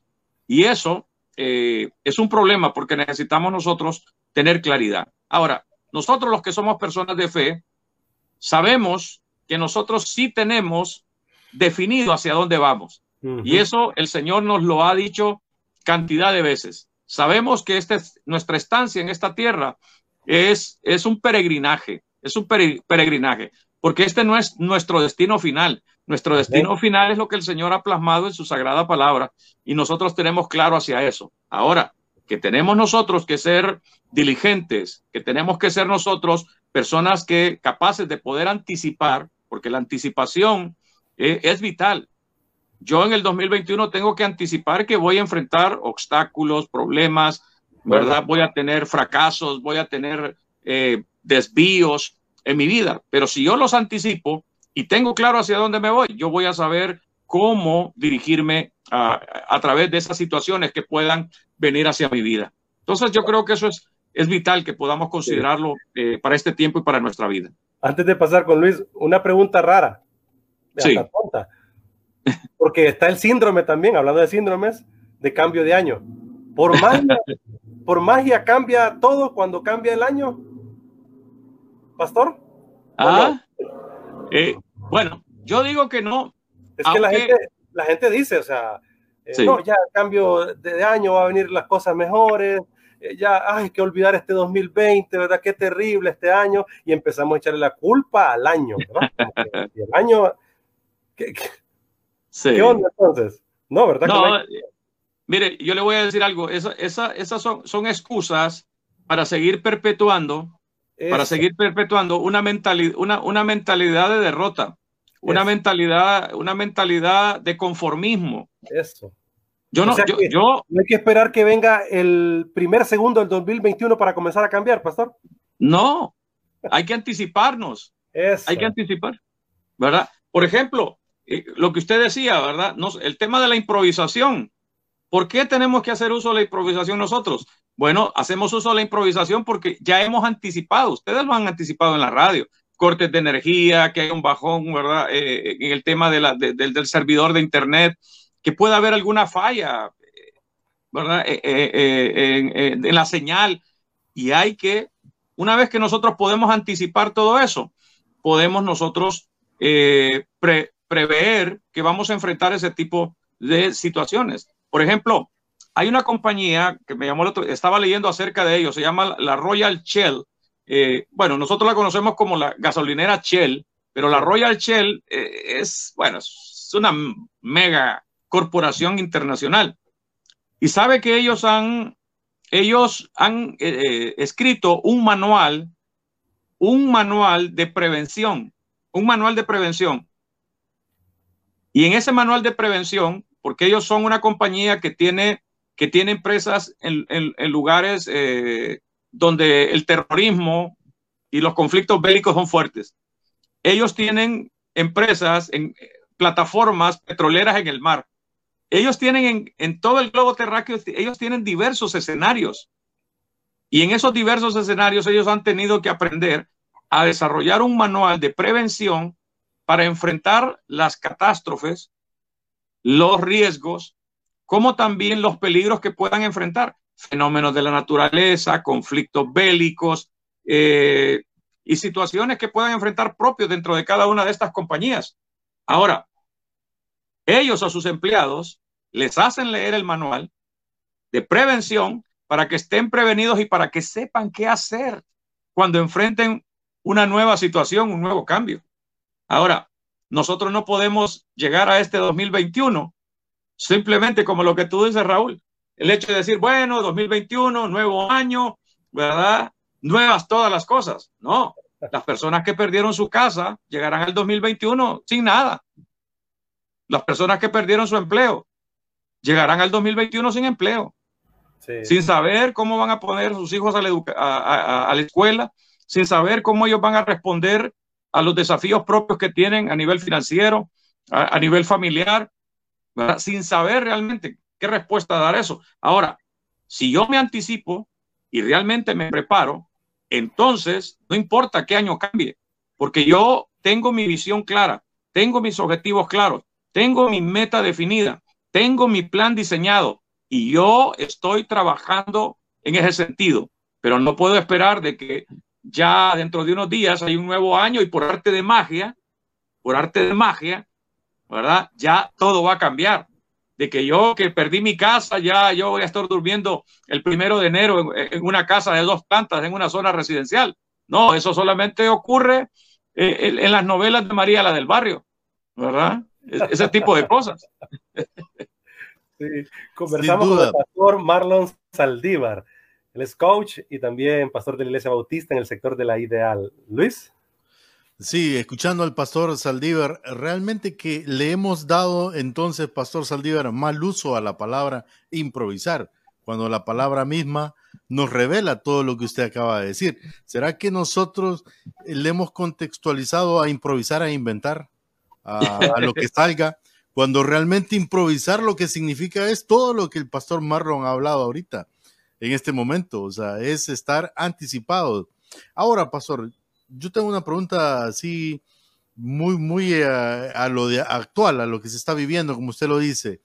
Y eso eh, es un problema porque necesitamos nosotros tener claridad. Ahora, nosotros los que somos personas de fe, sabemos que nosotros sí tenemos definido hacia dónde vamos. Y eso el Señor nos lo ha dicho cantidad de veces. Sabemos que este, nuestra estancia en esta tierra es, es un peregrinaje, es un peregrinaje, porque este no es nuestro destino final. Nuestro destino final es lo que el Señor ha plasmado en su sagrada palabra y nosotros tenemos claro hacia eso. Ahora, que tenemos nosotros que ser diligentes, que tenemos que ser nosotros personas que capaces de poder anticipar, porque la anticipación eh, es vital. Yo en el 2021 tengo que anticipar que voy a enfrentar obstáculos, problemas, ¿verdad? Voy a tener fracasos, voy a tener eh, desvíos en mi vida, pero si yo los anticipo y tengo claro hacia dónde me voy, yo voy a saber cómo dirigirme a, través de esas situaciones que puedan venir hacia mi vida. Entonces yo creo que eso es, es vital que podamos considerarlo eh, para este tiempo y para nuestra vida. Antes de pasar con Luis, una pregunta rara. Sí. porque está el síndrome también, hablando de síndromes, de cambio de año. Por magia, por magia cambia todo cuando cambia el año. Pastor. Ah, eh, bueno, yo digo que no. Es que la gente, la gente dice, o sea, eh, no, ya cambio de, año va a venir las cosas mejores, eh, ya hay que olvidar este 2020, ¿verdad? Qué terrible este año, y empezamos a echarle la culpa al año, ¿verdad? el año, ¿qué, onda entonces? No, ¿verdad? No, mire, yo le voy a decir algo, esas son, son excusas para seguir perpetuando, para seguir perpetuando una, mentalidad, una, una mentalidad de derrota una mentalidad, una mentalidad de conformismo. Eso. Yo no, yo, no hay que esperar que venga el primer segundo del 2021 para comenzar a cambiar, pastor. No, hay que anticiparnos. Hay que anticipar, ¿verdad? Por ejemplo, eh, lo que usted decía, ¿verdad? el tema de la improvisación. ¿Por qué tenemos que hacer uso de la improvisación nosotros? Bueno, hacemos uso de la improvisación porque ya hemos anticipado, ustedes lo han anticipado en la radio, cortes de energía, que hay un bajón, ¿verdad? Eh, en el tema de la, del servidor de Internet, que pueda haber alguna falla, ¿verdad? Eh, eh, en, la señal. Y hay que, una vez que nosotros podemos anticipar todo eso, podemos nosotros prever que vamos a enfrentar ese tipo de situaciones. Por ejemplo, hay una compañía que me llamó el otro, estaba leyendo acerca de ellos, se llama la Royal Shell eh, bueno, nosotros la conocemos como la gasolinera Shell, pero la Royal Shell eh, es, bueno, es una mega corporación internacional. Y sabe que ellos han, ellos han eh, escrito un manual, un manual de prevención, un manual de prevención. Y en ese manual de prevención, porque ellos son una compañía que tiene, que tiene empresas en, lugares eh, donde el terrorismo y los conflictos bélicos son fuertes. Ellos tienen empresas en plataformas petroleras en el mar. Ellos tienen en, todo el globo terráqueo, ellos tienen diversos escenarios. Y en esos diversos escenarios ellos han tenido que aprender a desarrollar un manual de prevención para enfrentar las catástrofes, los riesgos, como también los peligros que puedan enfrentar. Fenómenos de la naturaleza, conflictos bélicos eh, y situaciones que puedan enfrentar propios dentro de cada una de estas compañías. Ahora, ellos a sus empleados les hacen leer el manual de prevención para que estén prevenidos y para que sepan qué hacer cuando enfrenten una nueva situación, un nuevo cambio. Ahora, nosotros no podemos llegar a este 2021 simplemente como lo que tú dices, Raúl, el hecho de decir, bueno, 2021, nuevo año, ¿verdad? Nuevas todas las cosas. No, las personas que perdieron su casa llegarán al 2021 sin nada. Las personas que perdieron su empleo llegarán al 2021 sin empleo, sin saber cómo van a poner sus hijos a la, a, la escuela, sin saber cómo ellos van a responder a los desafíos propios que tienen a nivel financiero, a, nivel familiar, sin saber realmente qué respuesta dar eso. Ahora, si yo me anticipo y realmente me preparo, entonces no importa qué año cambie, porque yo tengo mi visión clara, tengo mis objetivos claros, tengo mi meta definida, tengo mi plan diseñado y yo estoy trabajando en ese sentido, pero no puedo esperar de que ya dentro de unos días hay un nuevo año y por arte de magia, por arte de magia, ¿verdad? Ya todo va a cambiar. De que yo que perdí mi casa, ya yo voy a estar durmiendo el primero de enero en, una casa de dos plantas en una zona residencial. No, eso solamente ocurre eh, en las novelas de María la del Barrio, ¿verdad? ese tipo de cosas. Conversamos con el pastor Marlon Saldívar, el es coach y también pastor de la Iglesia Bautista en el sector de la Ideal. Luis. Sí, escuchando al pastor Saldívar, realmente que le hemos dado entonces, pastor Saldívar, mal uso a la palabra improvisar, cuando la palabra misma nos revela todo lo que usted acaba de decir. ¿Será que nosotros le hemos contextualizado a improvisar, a inventar? a, lo que salga, cuando realmente improvisar lo que significa es todo lo que el pastor Marlon ha hablado ahorita, en este momento, o sea, es estar anticipado. Ahora, pastor, yo tengo una pregunta así muy, muy a, a, lo actual, a lo que se está viviendo, como usted lo dice.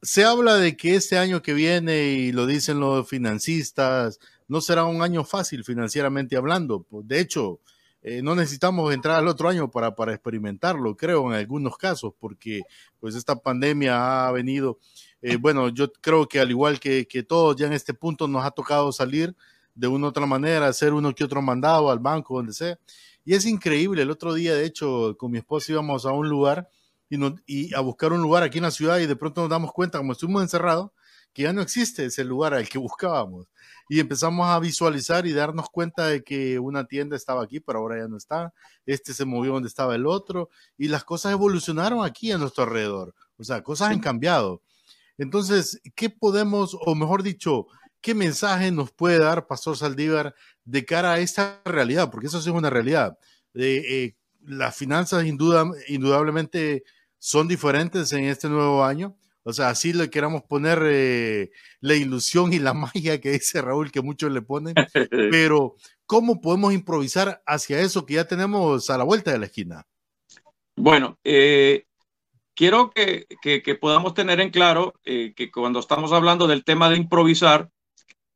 Se habla de que este año que viene, y lo dicen los financistas, no será un año fácil financieramente hablando. De hecho, eh, no necesitamos entrar al otro año para, para experimentarlo, creo, en algunos casos, porque pues esta pandemia ha venido, eh, bueno, yo creo que al igual que, que todos ya en este punto nos ha tocado salir de una u otra manera, hacer uno que otro mandado al banco, donde sea. Y es increíble, el otro día, de hecho, con mi esposa íbamos a un lugar y, y a buscar un lugar aquí en la ciudad y de pronto nos damos cuenta, como estuvimos encerrados, que ya no existe ese lugar al que buscábamos. Y empezamos a visualizar y darnos cuenta de que una tienda estaba aquí, pero ahora ya no está. Este se movió donde estaba el otro. Y las cosas evolucionaron aquí a nuestro alrededor. O sea, cosas han cambiado. Entonces, ¿qué podemos, o mejor dicho, qué mensaje nos puede dar Pastor Saldívar de cara a esta realidad? Porque eso sí es una realidad. Eh, las finanzas indudablemente son diferentes en este nuevo año o sea, así le queramos poner eh, la ilusión y la magia que dice Raúl, que muchos le ponen, pero ¿cómo podemos improvisar hacia eso que ya tenemos a la vuelta de la esquina? Bueno, eh, quiero que, podamos tener en claro eh, que cuando estamos hablando del tema de improvisar,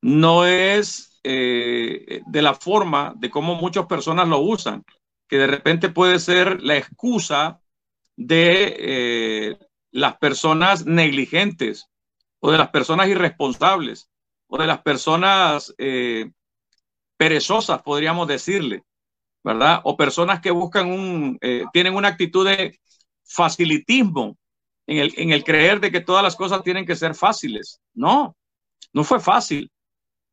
no es de la forma de cómo muchas personas lo usan, que de repente puede ser la excusa de las personas negligentes o de las personas irresponsables o de las personas eh, perezosas, podríamos decirle, ¿verdad? O personas que buscan un, eh, tienen una actitud de facilitismo en el, creer de que todas las cosas tienen que ser fáciles. No, no fue fácil.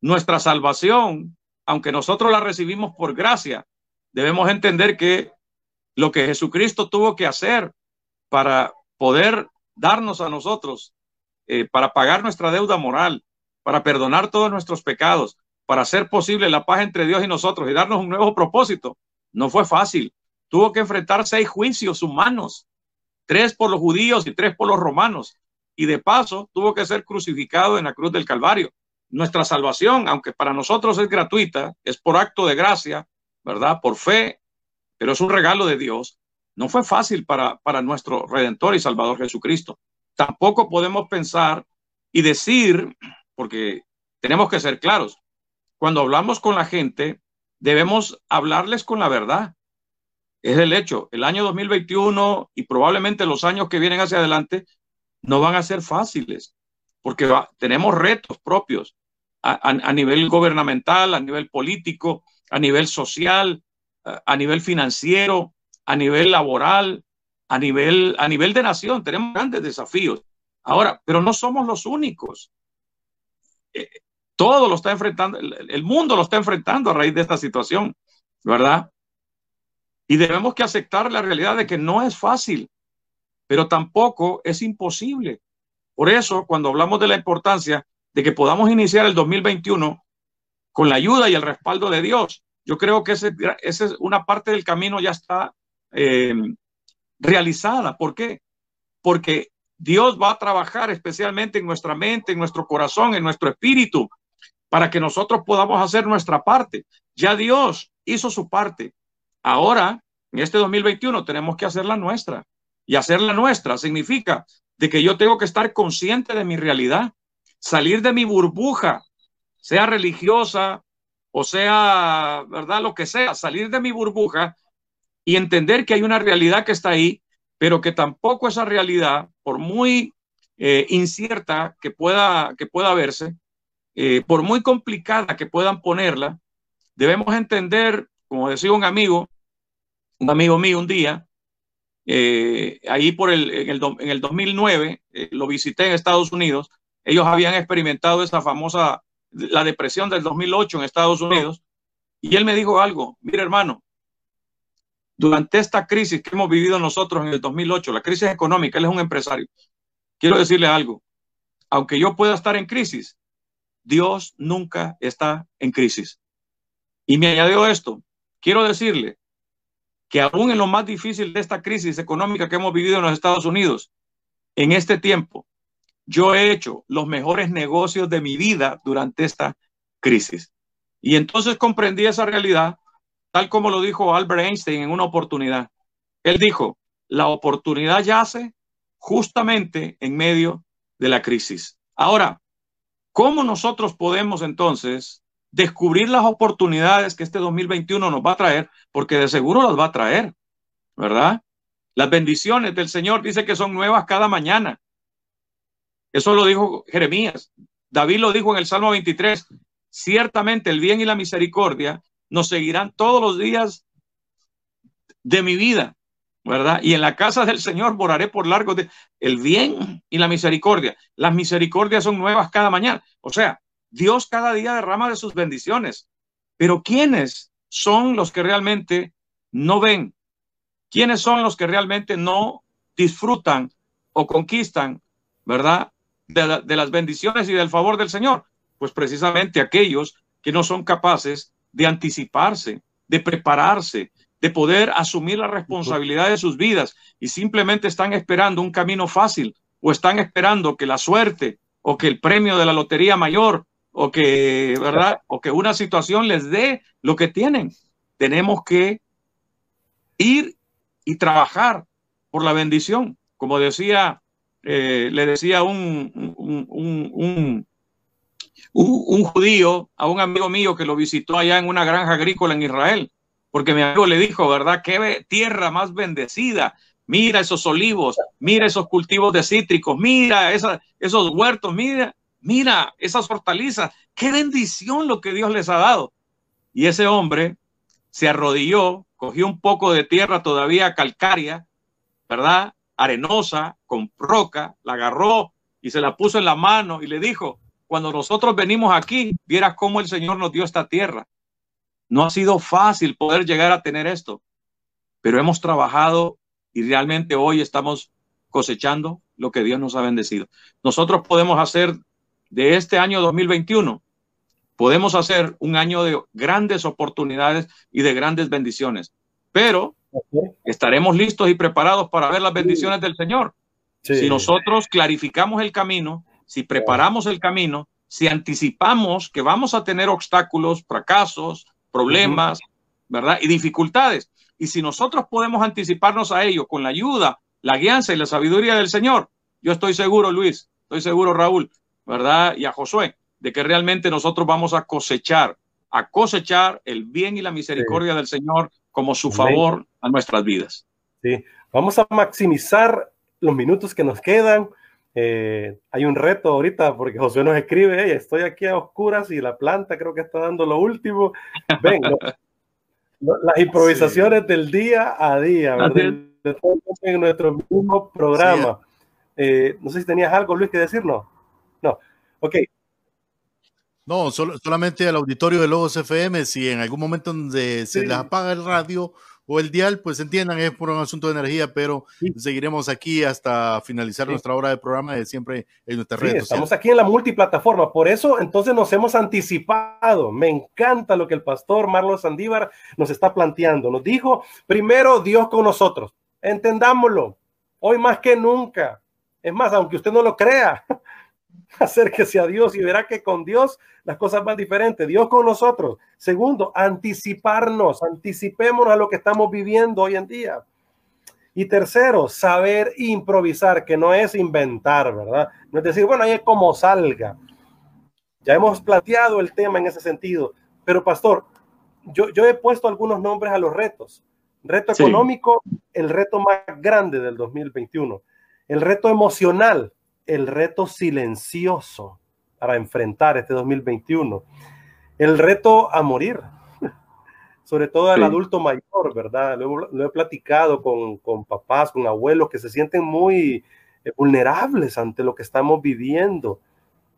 Nuestra salvación, aunque nosotros la recibimos por gracia, debemos entender que lo que Jesucristo tuvo que hacer para poder darnos a nosotros, eh, para pagar nuestra deuda moral, para perdonar todos nuestros pecados, para hacer posible la paz entre Dios y nosotros y darnos un nuevo propósito, no fue fácil. Tuvo que enfrentar seis juicios humanos, tres por los judíos y tres por los romanos. Y de paso tuvo que ser crucificado en la cruz del Calvario. Nuestra salvación, aunque para nosotros es gratuita, es por acto de gracia, ¿verdad? Por fe, pero es un regalo de Dios. No fue fácil para, para nuestro Redentor y Salvador Jesucristo. Tampoco podemos pensar y decir, porque tenemos que ser claros, cuando hablamos con la gente, debemos hablarles con la verdad. Es el hecho, el año 2021 y probablemente los años que vienen hacia adelante no van a ser fáciles, porque tenemos retos propios a, nivel gubernamental, a nivel político, a nivel social, a, nivel financiero, a nivel laboral, a nivel, a nivel de nación. Tenemos grandes desafíos. Ahora, pero no somos los únicos. Eh, todo lo está enfrentando, el, mundo lo está enfrentando a raíz de esta situación, ¿verdad? Y debemos que aceptar la realidad de que no es fácil, pero tampoco es imposible. Por eso, cuando hablamos de la importancia de que podamos iniciar el 2021 con la ayuda y el respaldo de Dios, yo creo que esa es una parte del camino ya está eh, realizada. ¿Por qué? Porque Dios va a trabajar especialmente en nuestra mente, en nuestro corazón, en nuestro espíritu, para que nosotros podamos hacer nuestra parte. Ya Dios hizo su parte. Ahora, en este 2021, tenemos que hacer la nuestra. Y hacer la nuestra significa de que yo tengo que estar consciente de mi realidad, salir de mi burbuja, sea religiosa o sea, ¿verdad? Lo que sea, salir de mi burbuja y entender que hay una realidad que está ahí, pero que tampoco esa realidad, por muy eh, incierta que pueda, que pueda verse, eh, por muy complicada que puedan ponerla, debemos entender, como decía un amigo, un amigo mío un día, eh, ahí por el, en, el, en el 2009, lo visité en Estados Unidos, ellos habían experimentado esa famosa, la depresión del 2008 en Estados Unidos, y él me dijo algo, mira hermano, durante esta crisis que hemos vivido nosotros en el 2008, la crisis económica, él es un empresario. Quiero decirle algo, aunque yo pueda estar en crisis, Dios nunca está en crisis. Y me añadió esto, quiero decirle que aún en lo más difícil de esta crisis económica que hemos vivido en los Estados Unidos, en este tiempo, yo he hecho los mejores negocios de mi vida durante esta crisis. Y entonces comprendí esa realidad tal como lo dijo Albert Einstein en una oportunidad. Él dijo, la oportunidad yace justamente en medio de la crisis. Ahora, ¿cómo nosotros podemos entonces descubrir las oportunidades que este 2021 nos va a traer? Porque de seguro las va a traer, ¿verdad? Las bendiciones del Señor dice que son nuevas cada mañana. Eso lo dijo Jeremías. David lo dijo en el Salmo 23. Ciertamente el bien y la misericordia nos seguirán todos los días de mi vida, ¿verdad? Y en la casa del Señor moraré por largo de el bien y la misericordia. Las misericordias son nuevas cada mañana. O sea, Dios cada día derrama de sus bendiciones. Pero ¿quiénes son los que realmente no ven? ¿Quiénes son los que realmente no disfrutan o conquistan, ¿verdad? De, de las bendiciones y del favor del Señor. Pues precisamente aquellos que no son capaces de anticiparse, de prepararse, de poder asumir la responsabilidad de sus vidas y simplemente están esperando un camino fácil o están esperando que la suerte o que el premio de la lotería mayor o que, ¿verdad? O que una situación les dé lo que tienen. Tenemos que ir y trabajar por la bendición. Como decía, eh, le decía un, un, un, judío a un amigo mío que lo visitó allá en una granja agrícola en Israel, porque mi amigo le dijo, ¿verdad? Qué tierra más bendecida. Mira esos olivos, mira esos cultivos de cítricos, mira esos huertos, mira, mira esas hortalizas. Qué bendición lo que Dios les ha dado. Y ese hombre se arrodilló, cogió un poco de tierra todavía calcárea, ¿verdad? arenosa, con roca, la agarró y se la puso en la mano y le dijo, cuando nosotros venimos aquí, vieras cómo el Señor nos dio esta tierra. No ha sido fácil poder llegar a tener esto, pero hemos trabajado y realmente hoy estamos cosechando lo que Dios nos ha bendecido. Nosotros podemos hacer de este año 2021, podemos hacer un año de grandes oportunidades y de grandes bendiciones, pero estaremos listos y preparados para ver las bendiciones del Señor. Si nosotros clarificamos el camino, si preparamos el camino, si anticipamos que vamos a tener obstáculos, fracasos, problemas, ¿verdad? Y dificultades. Y si nosotros podemos anticiparnos a ello con la ayuda, la guianza y la sabiduría del Señor, yo estoy seguro, Luis, estoy seguro, Raúl, ¿verdad? Y a Josué, de que realmente nosotros vamos a cosechar, a cosechar el bien y la misericordia del Señor como su favor a nuestras vidas. Sí, vamos a maximizar los minutos que nos quedan. Eh, hay un reto ahorita porque Josué nos escribe, estoy aquí a oscuras y la planta creo que está dando lo último. Ven, las improvisaciones del día a día, en nuestro mismo programa. Eh, no sé si tenías algo, Luis, que decirnos. No, ok. No, solamente al auditorio de Logos FM, si en algún momento donde se les apaga el radio o el dial, pues entiendan, es por un asunto de energía, pero seguiremos aquí hasta finalizar nuestra hora de programa de siempre en nuestra red. Estamos aquí en la multiplataforma, por eso entonces nos hemos anticipado. Me encanta lo que el pastor Marlon Sandívar nos está planteando. Nos dijo, primero Dios con nosotros, entendámoslo, hoy más que nunca. Es más, aunque usted no lo crea, acérquese a Dios y verá que con Dios las cosas van diferentes. Dios con nosotros. Segundo, anticiparnos, anticipémonos a lo que estamos viviendo hoy en día. Y tercero, saber improvisar, que no es inventar, ¿verdad? No es decir, bueno, ahí es como salga. Ya hemos planteado el tema en ese sentido. Pero, pastor, yo, yo he puesto algunos nombres a los retos. Reto económico, el reto más grande del 2021. El reto emocional, el reto silencioso para enfrentar este 2021. El reto a morir, sobre todo al adulto mayor, ¿verdad? Lo, he platicado con, con, papás, con abuelos que se sienten muy eh, vulnerables ante lo que estamos viviendo.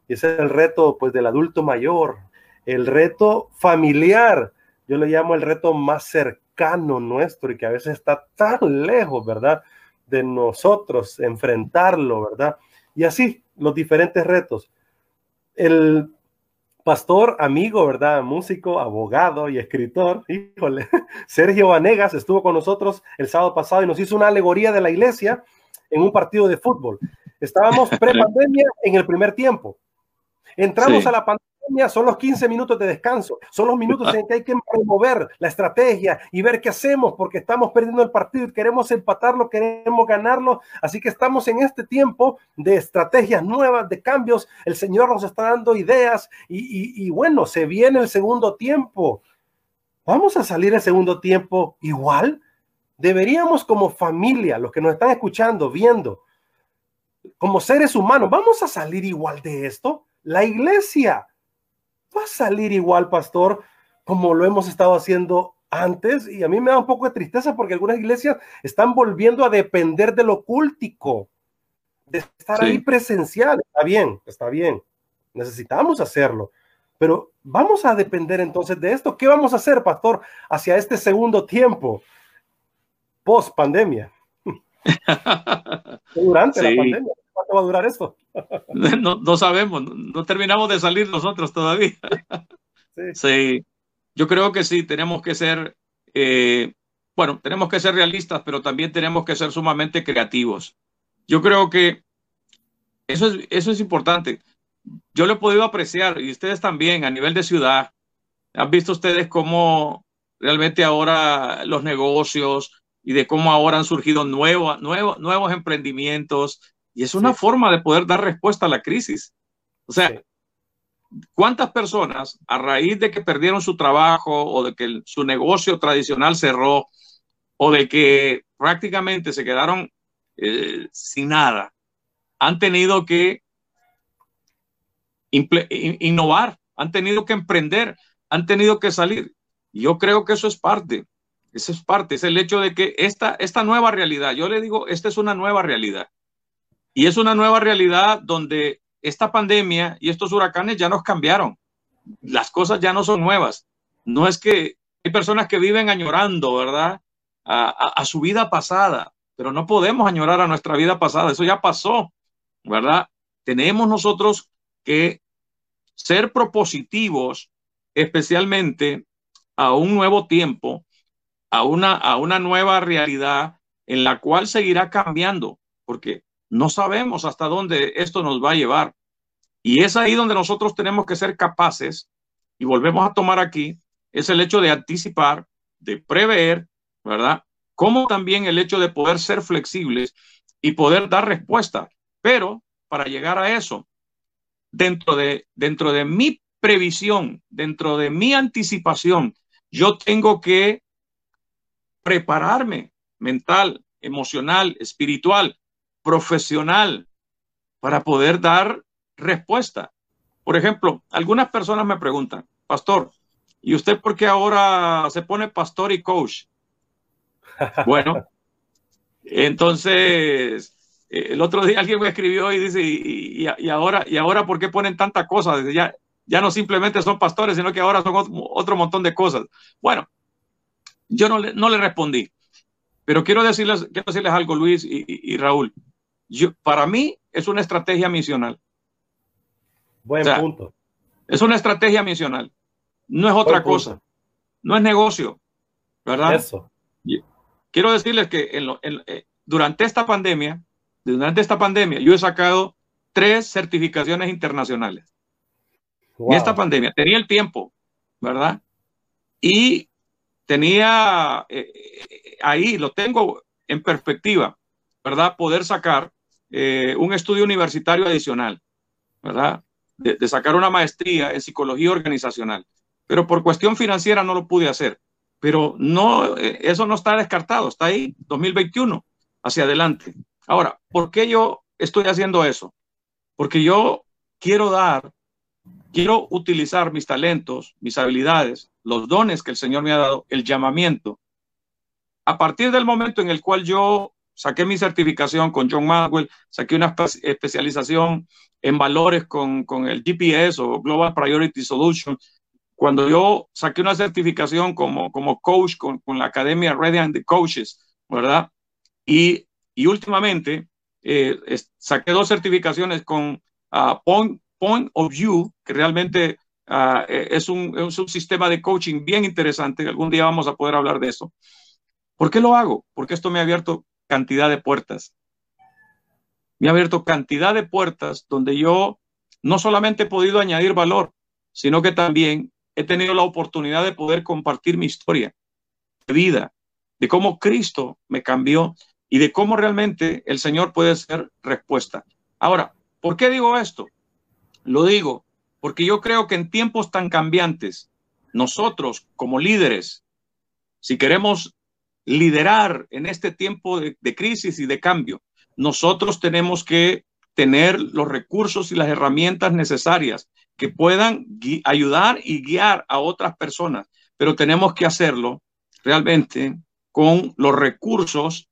Y ese es el reto, pues, del adulto mayor. El reto familiar, yo le llamo el reto más cercano nuestro y que a veces está tan lejos, ¿verdad? De nosotros enfrentarlo, ¿verdad? Y así, los diferentes retos. El pastor, amigo, ¿verdad? Músico, abogado y escritor, híjole, Sergio Vanegas estuvo con nosotros el sábado pasado y nos hizo una alegoría de la iglesia en un partido de fútbol. Estábamos pre-pandemia en el primer tiempo. Entramos a la pandemia son los 15 minutos de descanso, son los minutos en que hay que promover la estrategia y ver qué hacemos porque estamos perdiendo el partido y queremos empatarlo, queremos ganarlo. Así que estamos en este tiempo de estrategias nuevas, de cambios. El Señor nos está dando ideas y, y bueno, se viene el segundo tiempo. ¿Vamos a salir el segundo tiempo igual? Deberíamos como familia, los que nos están escuchando, viendo, como seres humanos, ¿vamos a salir igual de esto? La iglesia va a salir igual, pastor, como lo hemos estado haciendo antes. Y a mí me da un poco de tristeza porque algunas iglesias están volviendo a depender de lo cultico, de estar ahí presencial. Está bien, está bien. Necesitamos hacerlo. Pero vamos a depender entonces de esto. ¿Qué vamos a hacer, pastor, hacia este segundo tiempo, post pandemia? Durante la pandemia. ¿Cuánto va a durar esto? no, sabemos, no, terminamos de salir nosotros todavía. sí. yo creo que sí, tenemos que ser, eh, bueno, tenemos que ser realistas, pero también tenemos que ser sumamente creativos. Yo creo que eso es, eso es importante. Yo lo he podido apreciar y ustedes también a nivel de ciudad. Han visto ustedes cómo realmente ahora los negocios y de cómo ahora han surgido nuevos, nuevos, nuevos emprendimientos y es una forma de poder dar respuesta a la crisis. O sea, ¿cuántas personas a raíz de que perdieron su trabajo o de que su negocio tradicional cerró o de que prácticamente se quedaron eh, sin nada, han tenido que innovar, han tenido que emprender, han tenido que salir? Yo creo que eso es parte. Eso es parte, es el hecho de que esta, esta nueva realidad, yo le digo, esta es una nueva realidad. Y es una nueva realidad donde esta pandemia y estos huracanes ya nos cambiaron. Las cosas ya no son nuevas. No es que hay personas que viven añorando, ¿verdad? A, su vida pasada, pero no podemos añorar a nuestra vida pasada. Eso ya pasó, ¿verdad? Tenemos nosotros que ser propositivos, especialmente a un nuevo tiempo, a una, a una nueva realidad en la cual seguirá cambiando, porque no sabemos hasta dónde esto nos va a llevar. Y es ahí donde nosotros tenemos que ser capaces, y volvemos a tomar aquí, es el hecho de anticipar, de prever, ¿verdad? Como también el hecho de poder ser flexibles y poder dar respuesta. Pero para llegar a eso, dentro de, dentro de mi previsión, dentro de mi anticipación, yo tengo que prepararme mental, emocional, espiritual, profesional, para poder dar respuesta. Por ejemplo, algunas personas me preguntan, pastor, ¿y usted por qué ahora se pone pastor y coach? Bueno, entonces, el otro día alguien me escribió y dice, ¿y, ahora, ¿y ahora por qué ponen tantas cosas? ya, ya no simplemente son pastores, sino que ahora son otro montón de cosas. Bueno, yo no le, no le respondí, pero quiero decirles, quiero decirles algo, Luis y, Raúl. Yo, para mí es una estrategia misional. Buen punto. Es una estrategia misional. No es otra cosa. No es negocio. ¿Verdad? Eso. Quiero decirles que eh, durante esta pandemia, durante esta pandemia, yo he sacado tres certificaciones internacionales. En esta pandemia. Tenía el tiempo, ¿verdad? Y tenía eh, eh, ahí, lo tengo en perspectiva, ¿verdad? Poder sacar eh, un estudio universitario adicional, ¿verdad? De, sacar una maestría en psicología organizacional. Pero por cuestión financiera no lo pude hacer. Pero no, eso no está descartado, está ahí, 2021, hacia adelante. Ahora, ¿por qué yo estoy haciendo eso? Porque yo quiero dar quiero utilizar mis talentos, mis habilidades, los dones que el Señor me ha dado, el llamamiento. A partir del momento en el cual yo saqué mi certificación con John Maxwell, saqué una especialización en valores con, el GPS o Global Priority Solution, cuando yo saqué una certificación como, como coach con, la Academia Ready and the Coaches, ¿verdad? Y, últimamente eh, saqué dos certificaciones con uh, Point Point of View, que realmente e, es, un, es un sistema de coaching bien interesante. Algún día vamos a poder hablar de eso. ¿Por qué lo hago? Porque esto me ha abierto cantidad de puertas. Me ha abierto cantidad de puertas donde yo no solamente he podido añadir valor, sino que también he tenido la oportunidad de poder compartir mi historia de vida, de cómo Cristo me cambió y de cómo realmente el Señor puede ser respuesta. Ahora, ¿por qué digo esto? Lo digo porque yo creo que en tiempos tan cambiantes, nosotros como líderes, si queremos liderar en este tiempo de, crisis y de cambio, nosotros tenemos que tener los recursos y las herramientas necesarias que puedan ayudar y guiar a otras personas, pero tenemos que hacerlo realmente con los recursos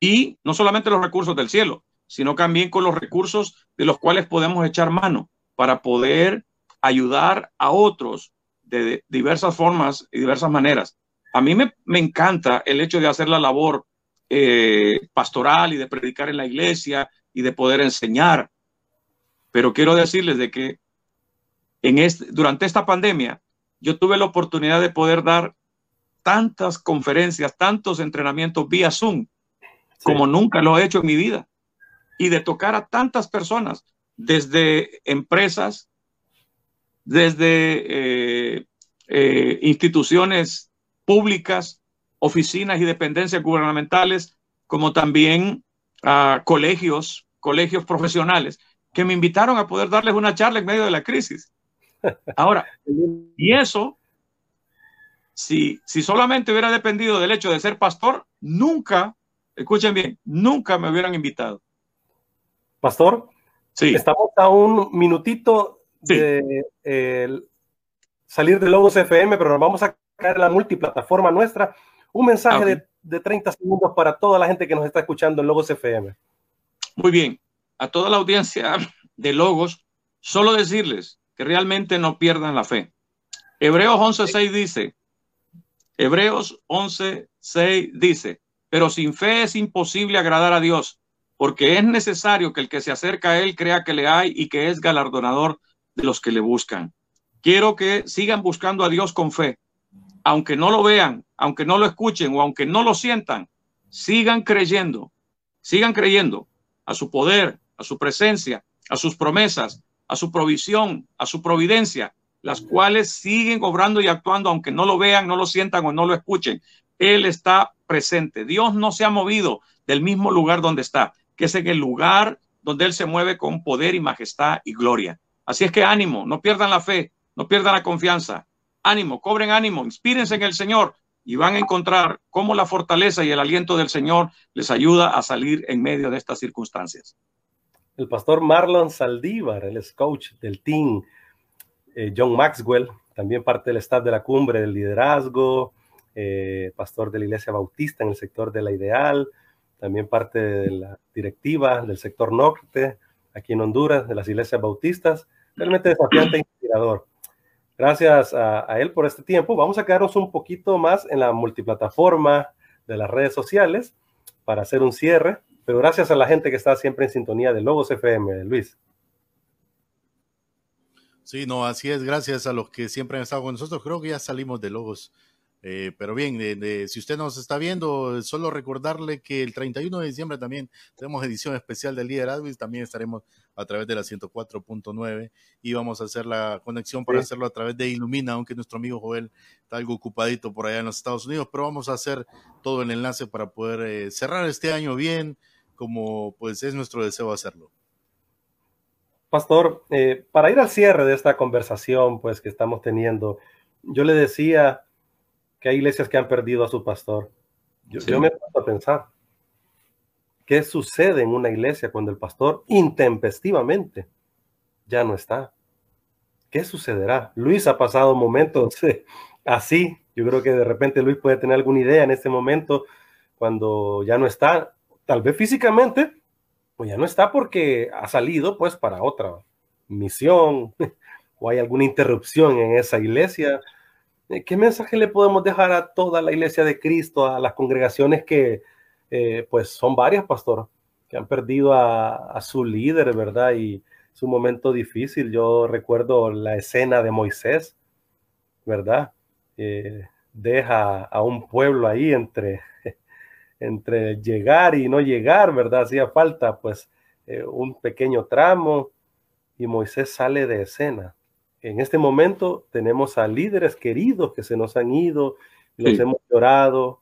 y no solamente los recursos del cielo, sino también con los recursos de los cuales podemos echar mano para poder ayudar a otros de diversas formas y diversas maneras. A mí me, encanta el hecho de hacer la labor eh, pastoral y de predicar en la iglesia y de poder enseñar. Pero quiero decirles de que en este, durante esta pandemia yo tuve la oportunidad de poder dar tantas conferencias, tantos entrenamientos vía Zoom, como nunca lo he hecho en mi vida, y de tocar a tantas personas desde empresas, desde eh, eh, instituciones públicas, oficinas y dependencias gubernamentales, como también a colegios, colegios profesionales, que me invitaron a poder darles una charla en medio de la crisis. Ahora, y eso, si, si solamente hubiera dependido del hecho de ser pastor, nunca, escuchen bien, nunca me hubieran invitado. Pastor, Estamos a un minutito de salir de Logos FM, pero nos vamos a caer la multiplataforma nuestra. Un mensaje de, de 30 segundos para toda la gente que nos está escuchando en Logos FM. Muy bien, a toda la audiencia de Logos, solo decirles que realmente no pierdan la fe. Hebreos 11.6 dice, Hebreos 11.6 dice, pero sin fe es imposible agradar a Dios, porque es necesario que el que se acerca a Él crea que le hay y que es galardonador de los que le buscan. Quiero que sigan buscando a Dios con fe, aunque no lo vean, aunque no lo escuchen o aunque no lo sientan, sigan creyendo, sigan creyendo a su poder, a su presencia, a sus promesas, a su provisión, a su providencia, las cuales siguen obrando y actuando aunque no lo vean, no lo sientan o no lo escuchen. Él está presente. Dios no se ha movido del mismo lugar donde está que es en el lugar donde Él se mueve con poder y majestad y gloria. Así es que ánimo, no pierdan la fe, no pierdan la confianza. Ánimo, cobren ánimo, inspírense en el Señor y van a encontrar cómo la fortaleza y el aliento del Señor les ayuda a salir en medio de estas circunstancias. El pastor Marlon Saldívar, el coach del team, eh, John Maxwell, también parte del staff de la cumbre del liderazgo, eh, pastor de la Iglesia Bautista en el sector de la Ideal, también parte de la directiva del sector norte, aquí en Honduras, de las iglesias bautistas. Realmente desafiante e inspirador. Gracias a, él por este tiempo. Vamos a quedarnos un poquito más en la multiplataforma de las redes sociales para hacer un cierre, pero gracias a la gente que está siempre en sintonía de Logos FM, Luis. Sí, no, así es. Gracias a los que siempre han estado con nosotros. Creo que ya salimos de Logos eh, pero bien, si usted nos está viendo, solo recordarle que el 31 de diciembre también tenemos edición especial del Líder Advis, también estaremos a través de la 104.9 y vamos a hacer la conexión para hacerlo a través de Ilumina, aunque nuestro amigo Joel está algo ocupadito por allá en los Estados Unidos, pero vamos a hacer todo el enlace para poder eh, cerrar este año bien, como pues es nuestro deseo hacerlo. Pastor, eh, para ir al cierre de esta conversación pues que estamos teniendo, yo le decía que hay iglesias que han perdido a su pastor. Yo, me pongo a pensar, ¿qué sucede en una iglesia cuando el pastor intempestivamente ya no está? ¿Qué sucederá? Luis ha pasado momentos así. Yo creo que de repente Luis puede tener alguna idea en este momento cuando ya no está, tal vez físicamente, o ya no está porque ha salido pues para otra misión o hay alguna interrupción en esa iglesia eh, ¿Qué mensaje le podemos dejar a toda la iglesia de Cristo, a las congregaciones que, eh, pues, son varias, pastor, que han perdido a, su líder, ¿verdad? Y es un momento difícil. Yo recuerdo la escena de Moisés, ¿verdad? Eh, deja a un pueblo ahí entre, entre llegar y no llegar, ¿verdad? Hacía falta, pues, un pequeño tramo y Moisés sale de escena en este momento tenemos a líderes queridos que se nos han ido, los hemos llorado,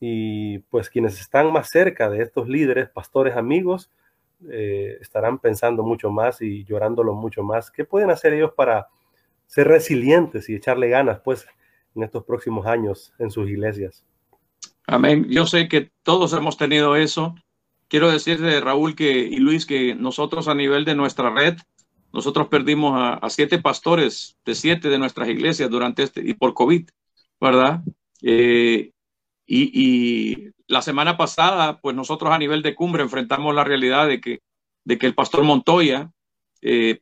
y pues quienes están más cerca de estos líderes, pastores amigos, eh, estarán pensando mucho más y llorándolo mucho más. ¿Qué pueden hacer ellos para ser resilientes y echarle ganas, pues, en estos próximos años en sus iglesias? Amén. Yo sé que todos hemos tenido eso. Quiero decirle, Raúl que, y Luis, que nosotros a nivel de nuestra red, nosotros perdimos a, siete pastores de siete de nuestras iglesias durante este, y por COVID, ¿verdad? Eh, y, la semana pasada, pues nosotros a nivel de cumbre enfrentamos la realidad de que, de que el pastor Montoya, eh,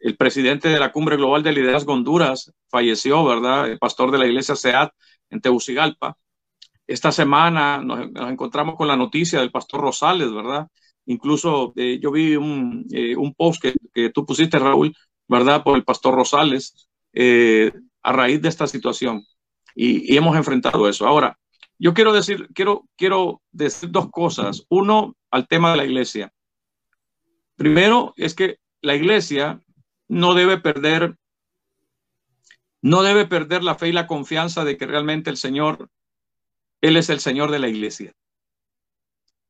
el presidente de la Cumbre Global de Liderazgo Honduras, falleció, ¿verdad? El pastor de la iglesia SEAT en Tegucigalpa. Esta semana nos, nos encontramos con la noticia del pastor Rosales, ¿verdad? Incluso eh, yo vi un, eh, un post que, que, tú pusiste, Raúl, ¿verdad? Por el pastor Rosales, eh, a raíz de esta situación. Y, y, hemos enfrentado eso. Ahora, yo quiero decir, quiero, quiero decir dos cosas. Uno, al tema de la iglesia. Primero, es que la iglesia no debe perder, no debe perder la fe y la confianza de que realmente el Señor, Él es el Señor de la iglesia.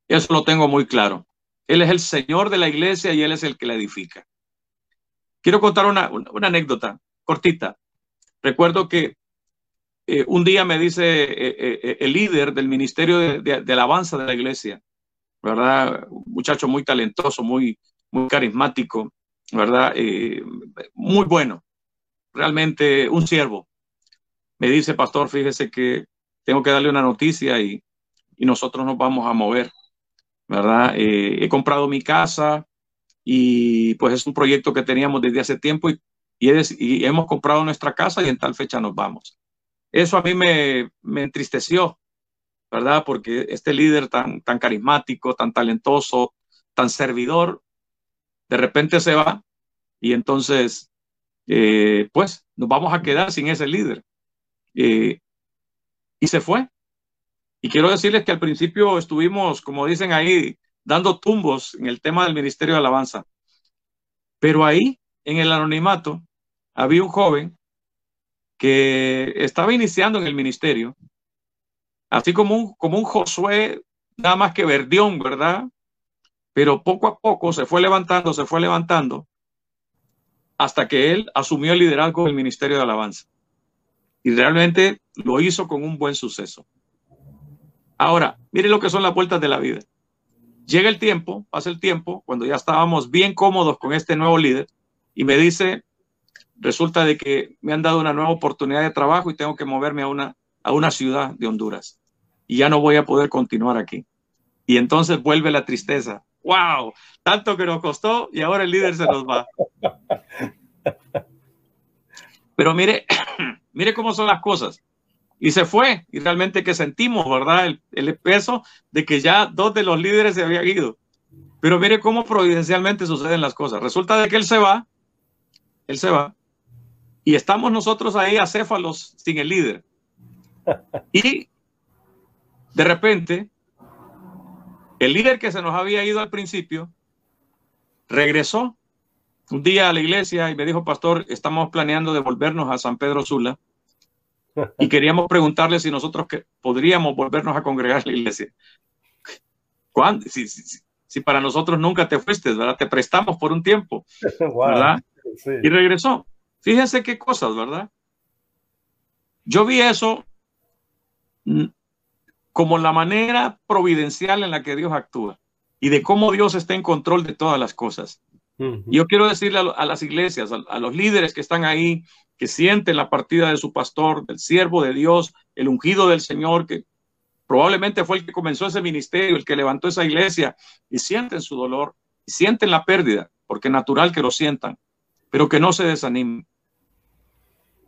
Eso lo tengo muy claro. Él es el Señor de la iglesia y Él es el que la edifica. Quiero contar una, anécdota cortita. Recuerdo que eh, un día me dice eh, eh, el líder del ministerio de, alabanza de la iglesia, ¿verdad? Un muchacho muy talentoso, muy, muy carismático, ¿verdad? muy bueno, realmente un siervo. Me dice, pastor, fíjese que tengo que darle una noticia y, y nosotros nos vamos a mover, Eh, he comprado mi casa y pues es un proyecto que teníamos desde hace tiempo y, y, hemos comprado nuestra casa y en tal fecha nos vamos. Eso a mí me, me entristeció, ¿verdad? Porque este líder tan, tan carismático, tan talentoso, tan servidor, de repente se va y entonces, eh, pues, nos vamos a quedar sin ese líder. Eh, y se fue. Y quiero decirles que al principio estuvimos, como dicen ahí, dando tumbos en el tema del Ministerio de Alabanza. Pero ahí, en el anonimato, había un joven que estaba iniciando en el ministerio, así como un, como un Josué, nada más que Verdión, ¿verdad? Pero poco a poco se fue levantando, se fue levantando, hasta que él asumió el liderazgo del Ministerio de Alabanza. Y realmente lo hizo con un buen suceso. Ahora, mire lo que son las vueltas de la vida. Llega el tiempo, pasa el tiempo, cuando ya estábamos bien cómodos con este nuevo líder, y me dice, resulta de que me han dado una nueva oportunidad de trabajo y tengo que moverme a una, a una ciudad de Honduras. Y ya no voy a poder continuar aquí. Y entonces vuelve la tristeza. ¡Wow! Tanto que nos costó y ahora el líder se nos va. Pero mire, mire cómo son las cosas y se fue. Y realmente que sentimos, ¿verdad? El, peso de que ya dos de los líderes se habían ido. Pero mire cómo providencialmente suceden las cosas. Resulta de que él se va, él se va, y estamos nosotros ahí acéfalos sin el líder. Y de repente, el líder que se nos había ido al principio, regresó un día a la iglesia y me dijo, pastor, estamos planeando devolvernos a San Pedro Sula y queríamos preguntarle si nosotros que podríamos volvernos a congregar en la iglesia. ¿Cuándo? Si, si, para nosotros nunca te fuiste, ¿verdad? Te prestamos por un tiempo, ¿verdad? Y regresó. Fíjense qué cosas, ¿verdad? Yo vi eso como la manera providencial en la que Dios actúa y de cómo Dios está en control de todas las cosas. Yo quiero decirle a, las iglesias, a, los líderes que están ahí, que sienten la partida de su pastor, del siervo de Dios, el ungido del Señor, que probablemente fue el que comenzó ese ministerio, el que levantó esa iglesia, y sienten su dolor, y sienten la pérdida, porque es natural que lo sientan, pero que no se desanimen.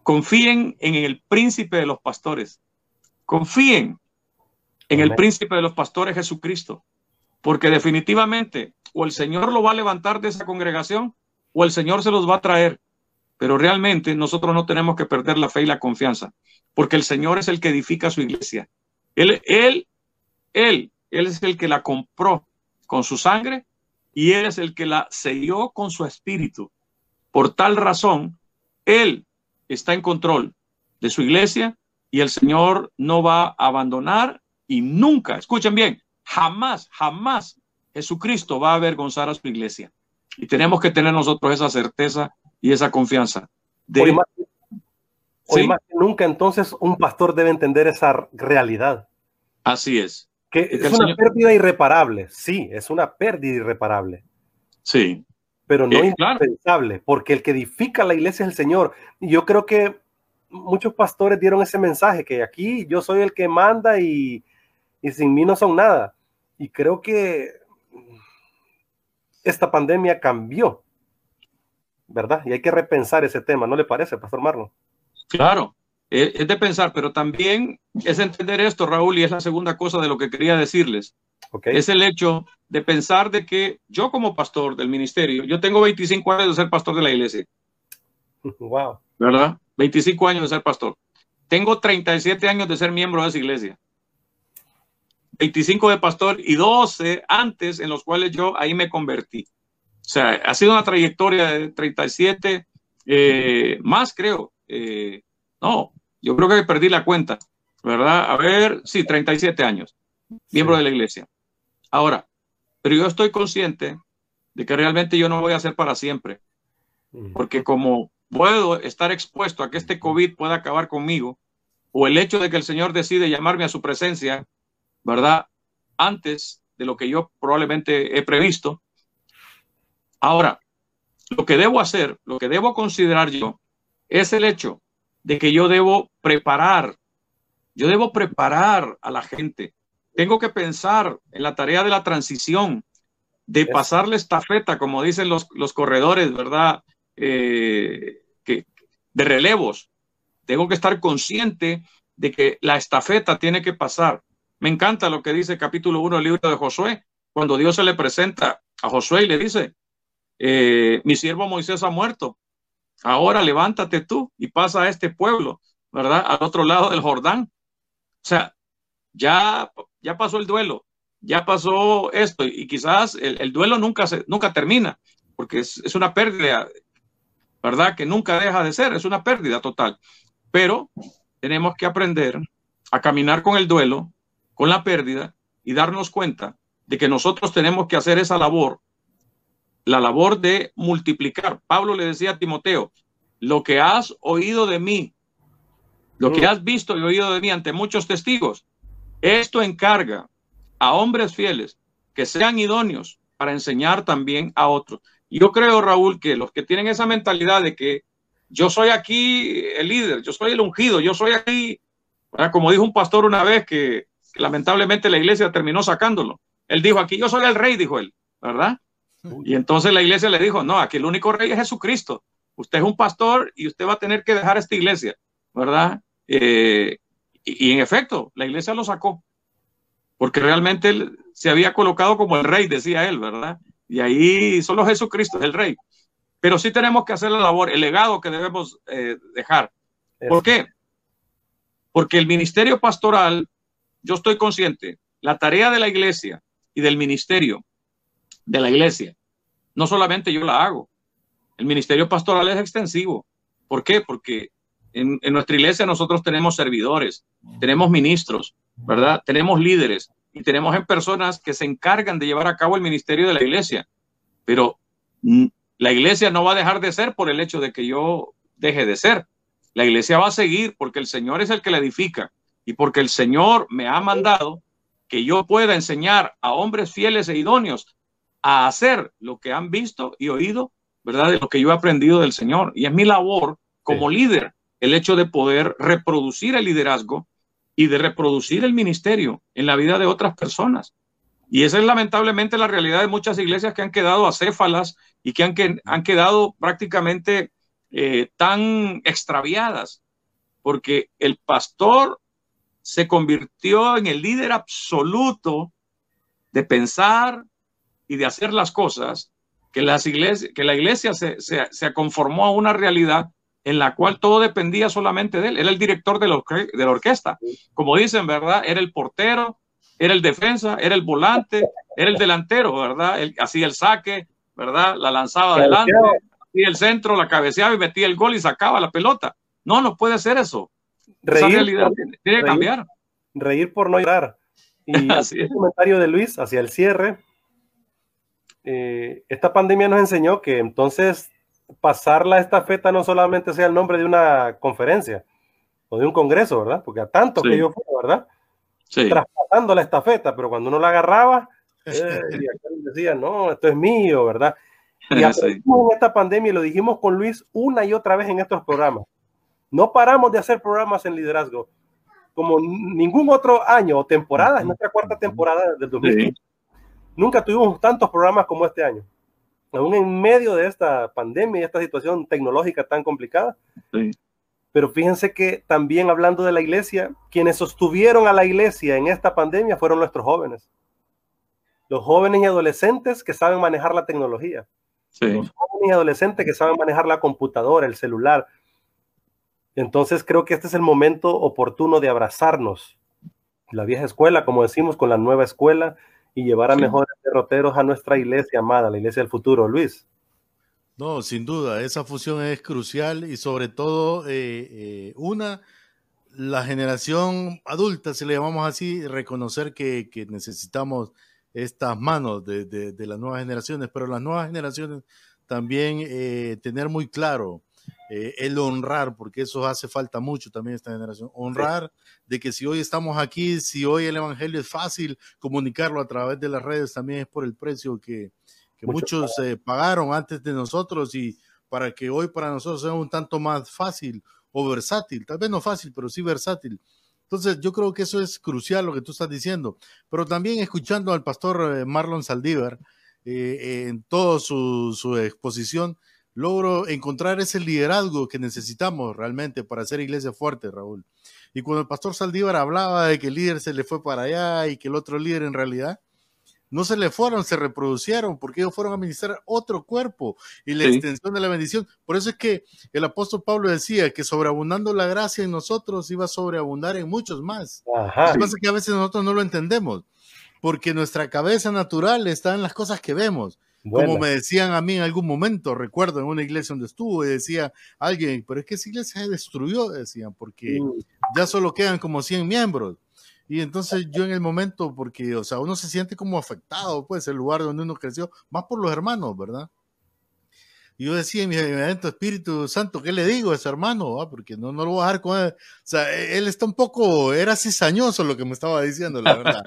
Confíen en el príncipe de los pastores. Confíen en el príncipe de los pastores Jesucristo, porque definitivamente o el Señor lo va a levantar de esa congregación o el Señor se los va a traer. Pero realmente nosotros no tenemos que perder la fe y la confianza, porque el Señor es el que edifica su iglesia. Él, él, él, él es el que la compró con su sangre y él es el que la selló con su espíritu. Por tal razón, él está en control de su iglesia y el Señor no va a abandonar y nunca, escuchen bien, jamás, jamás Jesucristo va a avergonzar a su iglesia. Y tenemos que tener nosotros esa certeza y esa confianza. De... Hoy, más, que nunca, entonces, un pastor debe entender esa realidad. Así es. Que es, una pérdida irreparable. Sí, es una pérdida irreparable. Sí. Pero no eh, indispensable, porque el que edifica la iglesia es el Señor. Y yo creo que muchos pastores dieron ese mensaje, que aquí yo soy el que manda y, y sin mí no son nada. Y creo que esta pandemia cambió, ¿verdad? Y hay que repensar ese tema, ¿no le parece, Pastor Marlon? Claro, es de pensar, pero también es entender esto, Raúl, y es la segunda cosa de lo que quería decirles. Es el hecho de pensar de que yo como pastor del ministerio, yo tengo 25 años de ser pastor de la iglesia. Wow. ¿Verdad? 25 años de ser pastor. Tengo 37 años de ser miembro de esa iglesia. 25 de pastor y 12 antes en los cuales yo ahí me convertí. O sea, ha sido una trayectoria de 37 eh, más, creo. Eh, no, yo creo que perdí la cuenta, ¿verdad? A ver, sí, 37 años, miembro de la iglesia. Ahora, pero yo estoy consciente de que realmente yo no voy a ser para siempre, porque como puedo estar expuesto a que este COVID pueda acabar conmigo, o el hecho de que el Señor decide llamarme a su presencia ¿verdad? Antes de lo que yo probablemente he previsto. Ahora, lo que debo hacer, lo que debo considerar yo, es el hecho de que yo debo preparar Yo debo preparar a la gente. Tengo que pensar en la tarea de la transición, de pasarle estafeta, como dicen los, los corredores, ¿verdad? Eh, que, de relevos. Tengo que estar consciente de que la estafeta tiene que pasar. Me encanta lo que dice el capítulo 1 del libro de Josué, cuando Dios se le presenta a Josué y le dice, eh, mi siervo Moisés ha muerto, ahora levántate tú y pasa a este pueblo, ¿verdad? Al otro lado del Jordán. O sea, ya, ya pasó el duelo, ya pasó esto y quizás el, duelo nunca, se, nunca termina, porque es, es, una pérdida, ¿verdad? Que nunca deja de ser, es una pérdida total. Pero tenemos que aprender a caminar con el duelo, con la pérdida y darnos cuenta de que nosotros tenemos que hacer esa labor, la labor de multiplicar. Pablo le decía a Timoteo, lo que has oído de mí, lo que mm. has visto y oído de mí ante muchos testigos, esto encarga a hombres fieles que sean idóneos para enseñar también a otros. Yo creo, Raúl, que los que tienen esa mentalidad de que yo soy aquí el líder, yo soy el ungido, yo soy aquí, como dijo un pastor una vez que, lamentablemente la iglesia terminó sacándolo. Él dijo, aquí yo soy el rey, dijo él, ¿verdad? Y entonces la iglesia le dijo, no, aquí el único rey es Jesucristo. Usted es un pastor y usted va a tener que dejar esta iglesia, ¿verdad? Eh, y, en efecto, la iglesia lo sacó, porque realmente él se había colocado como el rey, decía él, ¿verdad? Y ahí solo Jesucristo es el rey. Pero sí tenemos que hacer la labor, el legado que debemos eh, dejar. ¿Por qué? Porque el ministerio pastoral, yo estoy consciente, la tarea de la iglesia y del ministerio de la iglesia, no solamente yo la hago, el ministerio pastoral es extensivo. ¿Por qué? Porque en, en, nuestra iglesia nosotros tenemos servidores, tenemos ministros, ¿verdad? Tenemos líderes y tenemos en personas que se encargan de llevar a cabo el ministerio de la iglesia. Pero la iglesia no va a dejar de ser por el hecho de que yo deje de ser. La iglesia va a seguir porque el Señor es el que la edifica y porque el Señor me ha mandado que yo pueda enseñar a hombres fieles e idóneos a hacer lo que han visto y oído, ¿verdad? De lo que yo he aprendido del Señor. Y es mi labor como líder el hecho de poder reproducir el liderazgo y de reproducir el ministerio en la vida de otras personas. Y esa es lamentablemente la realidad de muchas iglesias que han quedado acéfalas y que han, que, han quedado prácticamente eh, tan extraviadas, porque el pastor se convirtió en el líder absoluto de pensar y de hacer las cosas, que, las iglesias, que la iglesia se, se, se conformó a una realidad en la cual todo dependía solamente de él. Era el director de la, de la orquesta. Como dicen, ¿verdad? Era el portero, era el defensa, era el volante, era el delantero, ¿verdad? hacía el saque, ¿verdad? La lanzaba adelante, hacía el centro, la cabeceaba y metía el gol y sacaba la pelota. No, no puede ser eso. Reír, Esa realidad tiene, que cambiar. Reír por no llorar. Y el comentario de Luis hacia el cierre. Eh, esta pandemia nos enseñó que entonces pasar la estafeta no solamente sea el nombre de una conferencia o de un congreso, ¿verdad? Porque a tanto que yo fui, ¿verdad? traspasando la estafeta, pero cuando uno la agarraba, eh, decía, no, esto es mío, ¿verdad? Y aprendimos en esta pandemia y lo dijimos con Luis una y otra vez en estos programas. No paramos de hacer programas en liderazgo como ningún otro año o temporada, es nuestra cuarta temporada del 2015. Nunca tuvimos tantos programas como este año. Aún en medio de esta pandemia y esta situación tecnológica tan complicada, sí. Pero fíjense que también hablando de la iglesia, quienes sostuvieron a la iglesia en esta pandemia fueron nuestros jóvenes. Los jóvenes y adolescentes que saben manejar la tecnología. Los jóvenes y adolescentes que saben manejar la computadora, el celular. Entonces creo que este es el momento oportuno de abrazarnos. La vieja escuela, como decimos, con la nueva escuela y llevar a mejores derroteros a nuestra iglesia amada, la iglesia del futuro. Luis. No, sin duda, esa fusión es crucial y sobre todo eh, eh, una, la generación adulta, si le llamamos así, reconocer que, necesitamos estas manos de, las nuevas generaciones, pero las nuevas generaciones también eh, tener muy claro el honrar, porque eso hace falta mucho también esta generación, honrar de que si hoy estamos aquí, si hoy el Evangelio es fácil comunicarlo a través de las redes, también es por el precio que, que muchos eh, pagaron antes de nosotros y para que hoy para nosotros sea un tanto más fácil o versátil, tal vez no fácil, pero sí versátil, Entonces, yo creo que eso es crucial lo que tú estás diciendo. Pero también escuchando al pastor eh, Marlon Saldívar eh, en toda su, su, exposición, logro encontrar ese liderazgo que necesitamos realmente para hacer iglesia fuerte, Raúl. Y cuando el pastor Saldívar hablaba de que el líder se le fue para allá y que el otro líder en realidad no se le fueron, se reproducieron, porque ellos fueron a ministrar otro cuerpo y la extensión de la bendición. Por eso es que el apóstol Pablo decía que sobreabundando la gracia en nosotros iba a sobreabundar en muchos más. Lo que pasa es que a veces nosotros no lo entendemos, porque nuestra cabeza natural está en las cosas que vemos. Como me decían a mí en algún momento, recuerdo en una iglesia donde estuvo, y decía alguien, pero es que esa iglesia se destruyó, decían, porque mm. ya solo quedan como 100 miembros. Y entonces yo en el momento, porque, o sea, uno se siente como afectado, pues, el lugar donde uno creció, más por los hermanos, ¿verdad? Y yo decía en mi evento, Espíritu Santo, ¿qué le digo a ese hermano? Ah, porque no, no lo voy a dejar con él. O sea, e, él está un poco, era cizañoso lo que me estaba diciendo, la verdad.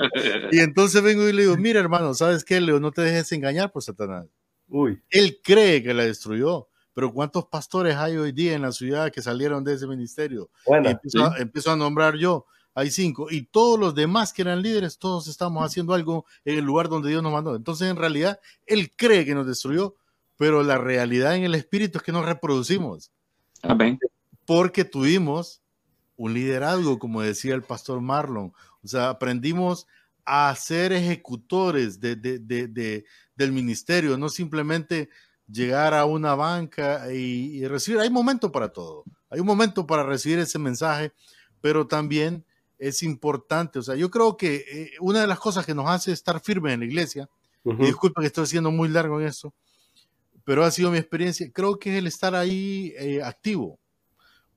y entonces vengo y le digo, mira hermano, ¿sabes qué, Leo? No te dejes engañar por Satanás. Uy. Él cree que la destruyó, pero ¿cuántos pastores hay hoy día en la ciudad que salieron de ese ministerio? Bueno, empiezo, empiezo a nombrar yo hay cinco, y todos los demás que eran líderes, todos estamos haciendo algo en el lugar donde Dios nos mandó. Entonces, en realidad, Él cree que nos destruyó, pero la realidad en el espíritu es que nos reproducimos. Amén. Porque tuvimos un liderazgo, como decía el pastor Marlon. O sea, aprendimos a ser ejecutores de, del ministerio, no simplemente llegar a una banca y, y recibir. Hay momento para todo. Hay un momento para recibir ese mensaje, pero también es importante. O sea, yo creo que eh, una de las cosas que nos hace estar firmes en la iglesia, y disculpa que estoy siendo muy largo en eso, pero ha sido mi experiencia, creo que es el estar ahí eh, activo.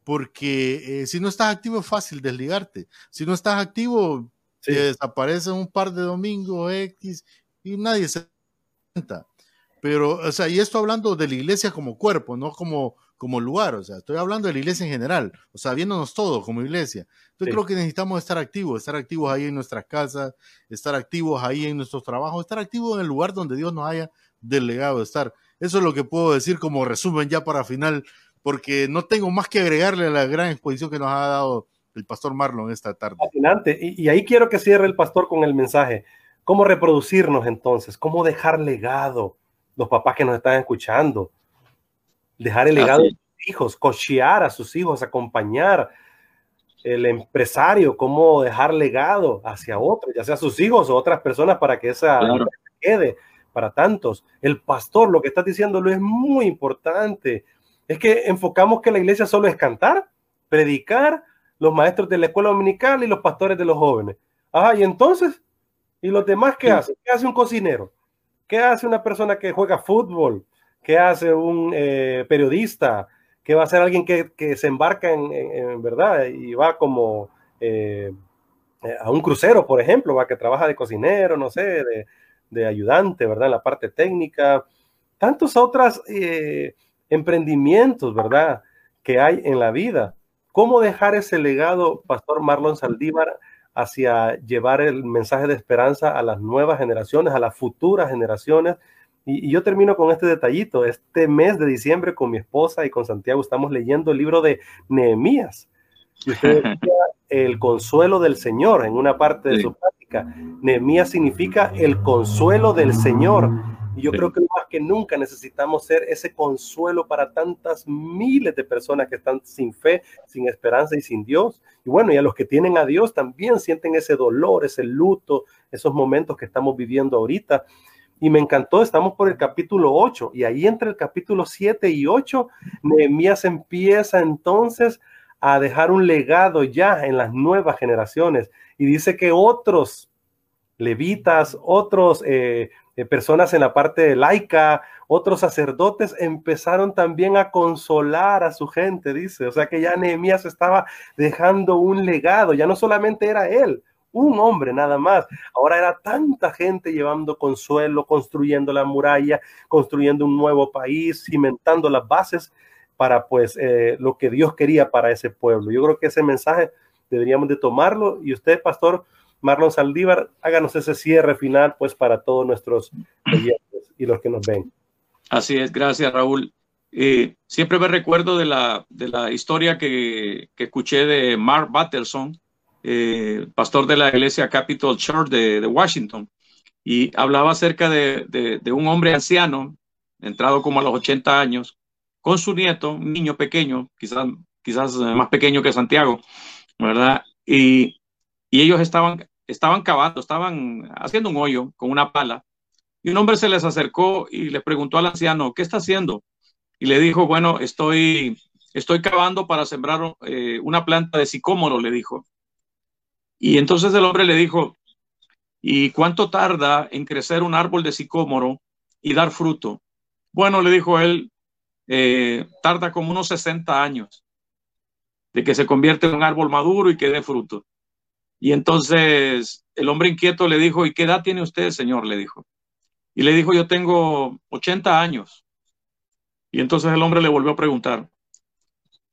Porque eh, si no estás activo es fácil desligarte. Si no estás activo, te desaparece un par de domingos X y nadie se cuenta. Pero, o sea, y esto hablando de la iglesia como cuerpo, no como como lugar, o sea, estoy hablando de la iglesia en general, o sea, viéndonos todos como iglesia. Entonces creo que necesitamos estar activos, estar activos ahí en nuestras casas, estar activos ahí en nuestros trabajos, estar activos en el lugar donde Dios nos haya delegado estar. Eso es lo que puedo decir como resumen ya para final, porque no tengo más que agregarle a la gran exposición que nos ha dado el pastor Marlon esta tarde. Fascinante. Y, y ahí quiero que cierre el pastor con el mensaje. ¿Cómo reproducirnos entonces? ¿Cómo dejar legado? Los papás que nos están escuchando, dejar el legado de sus hijos, cochear a sus hijos, acompañar el empresario, cómo dejar legado hacia otros, ya sea sus hijos o otras personas para que esa quede para tantos. El pastor, lo que está diciendo lo es muy importante. Es que enfocamos que la iglesia solo es cantar, predicar, los maestros de la escuela dominical y los pastores de los jóvenes. Ajá, y entonces, ¿y los demás qué hacen? ¿Qué hace un cocinero? ¿Qué hace una persona que juega fútbol? ¿Qué hace un eh, periodista? ¿Qué va a hacer alguien que, se embarca en, verdad y va como eh, eh, a un crucero, por ejemplo, va que trabaja de cocinero, no sé, de, ayudante, ¿verdad? En la parte técnica. Tantos otros emprendimientos, ¿verdad? Que hay en la vida. ¿Cómo dejar ese legado, Pastor Marlon Saldívar, hacia llevar el mensaje de esperanza a las nuevas generaciones, a las futuras generaciones y, yo termino con este detallito. Este mes de diciembre con mi esposa y con Santiago estamos leyendo el libro de Nehemías. Y usted el consuelo del Señor en una parte de su práctica. Nehemías significa el consuelo del Señor. Y yo creo que más que nunca necesitamos ser ese consuelo para tantas miles de personas que están sin fe, sin esperanza y sin Dios. Y bueno, y a los que tienen a Dios también sienten ese dolor, ese luto, esos momentos que estamos viviendo ahorita. Y me encantó, estamos por el capítulo 8 y ahí entre el capítulo 7 y 8, Nehemías empieza entonces a dejar un legado ya en las nuevas generaciones y dice que otros levitas, otros eh, eh, personas en la parte laica, otros sacerdotes empezaron también a consolar a su gente, dice. O sea que ya Nehemías estaba dejando un legado, ya no solamente era él, un hombre nada más. Ahora era tanta gente llevando consuelo, construyendo la muralla, construyendo un nuevo país, cimentando las bases para pues eh, lo que Dios quería para ese pueblo. Yo creo que ese mensaje deberíamos de tomarlo y usted, pastor Marlon Saldívar, háganos ese cierre final pues para todos nuestros oyentes y los que nos ven. Así es, gracias Raúl. Eh, siempre me recuerdo de la, de la historia que, que escuché de Mark Batterson, eh, pastor de la iglesia Capitol Church de, Washington, y hablaba acerca de, un hombre anciano, entrado como a los 80 años, con su nieto, un niño pequeño, quizás, quizás más pequeño que Santiago, ¿verdad? Y, y ellos estaban, estaban cavando, estaban haciendo un hoyo con una pala, y un hombre se les acercó y le preguntó al anciano, ¿qué está haciendo? Y le dijo, bueno, estoy, estoy cavando para sembrar eh, una planta de sicómoro, le dijo. Y entonces el hombre le dijo, ¿y cuánto tarda en crecer un árbol de sicómoro y dar fruto? Bueno, le dijo él, eh, tarda como unos 60 años de que se convierte en un árbol maduro y que dé fruto. Y entonces el hombre inquieto le dijo, ¿y qué edad tiene usted, señor? Le dijo. Y le dijo, yo tengo 80 años. Y entonces el hombre le volvió a preguntar,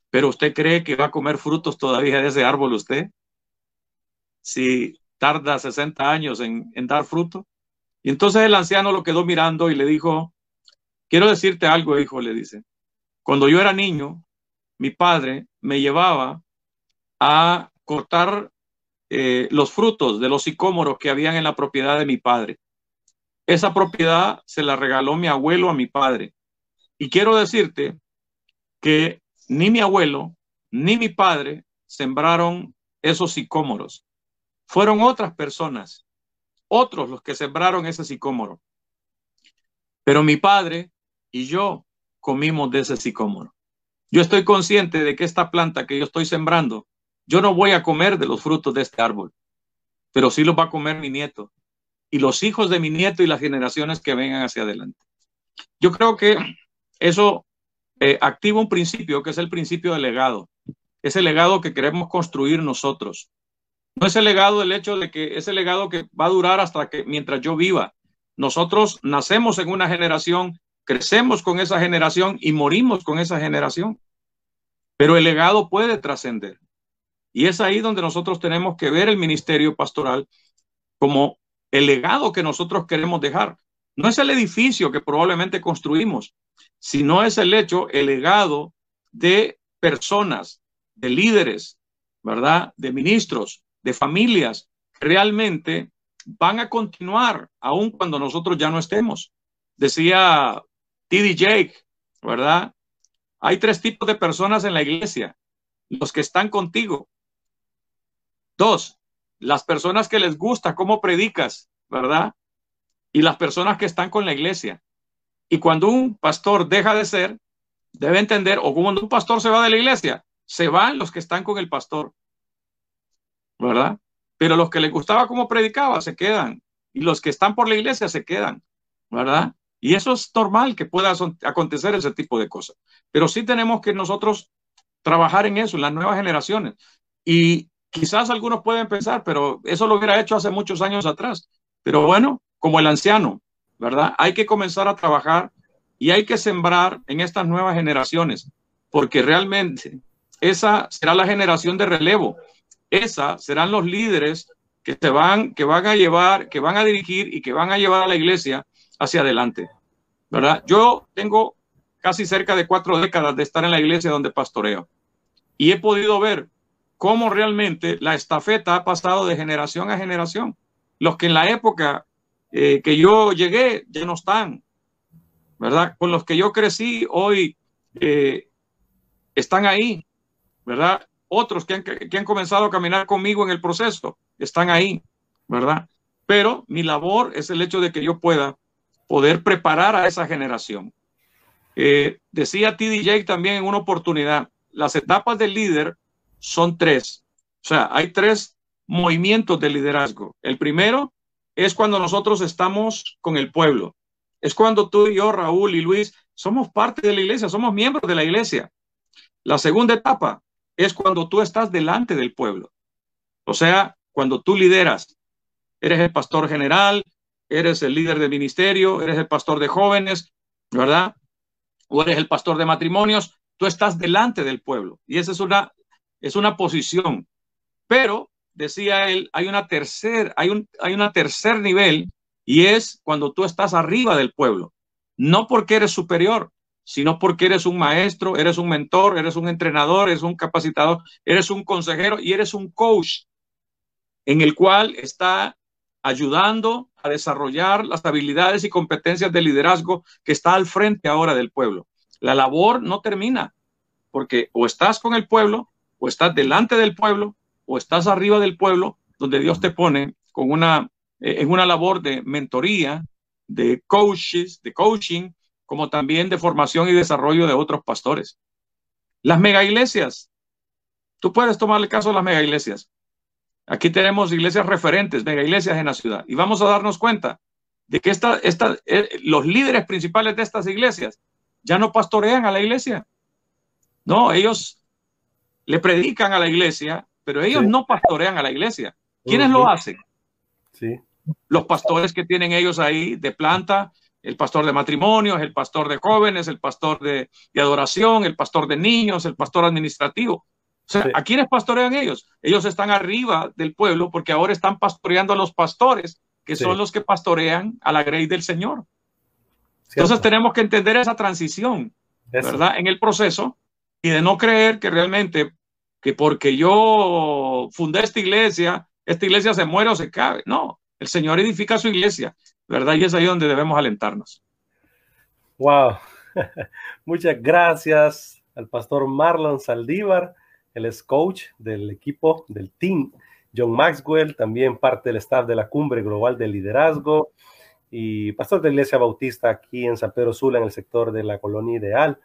¿pero usted cree que va a comer frutos todavía de ese árbol usted? Si tarda 60 años en, en dar fruto. Y entonces el anciano lo quedó mirando y le dijo, quiero decirte algo, hijo, le dice. Cuando yo era niño, mi padre me llevaba a cortar eh, los frutos de los sicómoros que habían en la propiedad de mi padre. Esa propiedad se la regaló mi abuelo a mi padre. Y quiero decirte que ni mi abuelo ni mi padre sembraron esos sicómoros. Fueron otras personas, otros los que sembraron ese sicómoro. Pero mi padre y yo comimos de ese sicómoro. Yo estoy consciente de que esta planta que yo estoy sembrando, yo no voy a comer de los frutos de este árbol, pero sí los va a comer mi nieto y los hijos de mi nieto y las generaciones que vengan hacia adelante. Yo creo que eso eh, activa un principio que es el principio del legado. Ese legado que queremos construir nosotros. No es el legado el hecho de que es el legado que va a durar hasta que mientras yo viva. Nosotros nacemos en una generación, crecemos con esa generación y morimos con esa generación. Pero el legado puede trascender. Y es ahí donde nosotros tenemos que ver el ministerio pastoral como el legado que nosotros queremos dejar. No es el edificio que probablemente construimos, sino es el hecho, el legado de personas, de líderes, ¿verdad? De ministros, de familias, realmente van a continuar aun cuando nosotros ya no estemos. Decía T.D. Jake, ¿verdad? Hay tres tipos de personas en la iglesia. Los que están contigo. Dos, las personas que les gusta cómo predicas, ¿verdad? Y las personas que están con la iglesia. Y cuando un pastor deja de ser, debe entender, o cuando un pastor se va de la iglesia, se van los que están con el pastor, ¿verdad? Pero los que les gustaba cómo predicaba se quedan. Y los que están por la iglesia se quedan, ¿verdad? Y eso es normal que pueda acontecer ese tipo de cosas. Pero sí tenemos que nosotros trabajar en eso, en las nuevas generaciones. Y Quizás algunos pueden pensar, pero eso lo hubiera hecho hace muchos años atrás. Pero bueno, como el anciano, ¿verdad? Hay que comenzar a trabajar y hay que sembrar en estas nuevas generaciones, porque realmente esa será la generación de relevo. Esa serán los líderes que se van, que van a llevar, que van a dirigir y que van a llevar a la iglesia hacia adelante, ¿verdad? Yo tengo casi cerca de cuatro décadas de estar en la iglesia donde pastoreo y he podido ver cómo realmente la estafeta ha pasado de generación a generación. Los que en la época eh, que yo llegué ya no están, ¿verdad? Con los que yo crecí hoy eh, están ahí, ¿verdad? Otros que han, que han comenzado a caminar conmigo en el proceso están ahí, ¿verdad? Pero mi labor es el hecho de que yo pueda poder preparar a esa generación. Eh, decía TDJ también en una oportunidad, las etapas del líder son tres. O sea, hay tres movimientos de liderazgo. El primero es cuando nosotros estamos con el pueblo. Es cuando tú y yo, Raúl y Luis, somos parte de la iglesia, somos miembros de la iglesia. La segunda etapa es cuando tú estás delante del pueblo. O sea, cuando tú lideras, eres el pastor general, eres el líder de ministerio, eres el pastor de jóvenes, ¿verdad? O eres el pastor de matrimonios, tú estás delante del pueblo. Y esa es una es una posición. Pero, decía él, hay una tercer, hay un, hay una tercer nivel y es cuando tú estás arriba del pueblo. No porque eres superior, sino porque eres un maestro, eres un mentor, eres un entrenador, eres un capacitador, eres un consejero y eres un coach. en el cual está ayudando a desarrollar las habilidades y competencias de liderazgo que está al frente ahora del pueblo. La labor no termina, porque o estás con el pueblo, o estás delante del pueblo, o estás arriba del pueblo, donde Dios te pone con una, eh, en una labor de mentoría, de coaches, de coaching, como también de formación y desarrollo de otros pastores. Las mega iglesias. Tú puedes tomar el caso de las mega iglesias. Aquí tenemos iglesias referentes, mega iglesias en la ciudad, y vamos a darnos cuenta de que esta, esta, eh, los líderes principales de estas iglesias ya no pastorean a la iglesia. No, ellos le predican a la iglesia, pero ellos no pastorean a la iglesia. ¿Quiénes lo hacen? Sí. Los pastores que tienen ellos ahí de planta, el pastor de matrimonios, el pastor de jóvenes, el pastor de, adoración, el pastor de niños, el pastor administrativo. O sea, ¿a quiénes pastorean ellos? Ellos están arriba del pueblo porque ahora están pastoreando a los pastores, que son los que pastorean a la grey del Señor. Entonces tenemos que entender esa transición, ¿verdad? En el proceso y de no creer que realmente que porque yo fundé esta iglesia, esta iglesia se muere o se cae. No, el Señor edifica su iglesia, ¿verdad? Y es ahí donde debemos alentarnos. Wow. Muchas gracias al pastor Marlon Saldívar, el es coach del equipo del team. John Maxwell, también parte del staff de la Cumbre Global de Liderazgo y pastor de Iglesia Bautista aquí en San Pedro Sula, en el sector de la Colonia Ideal.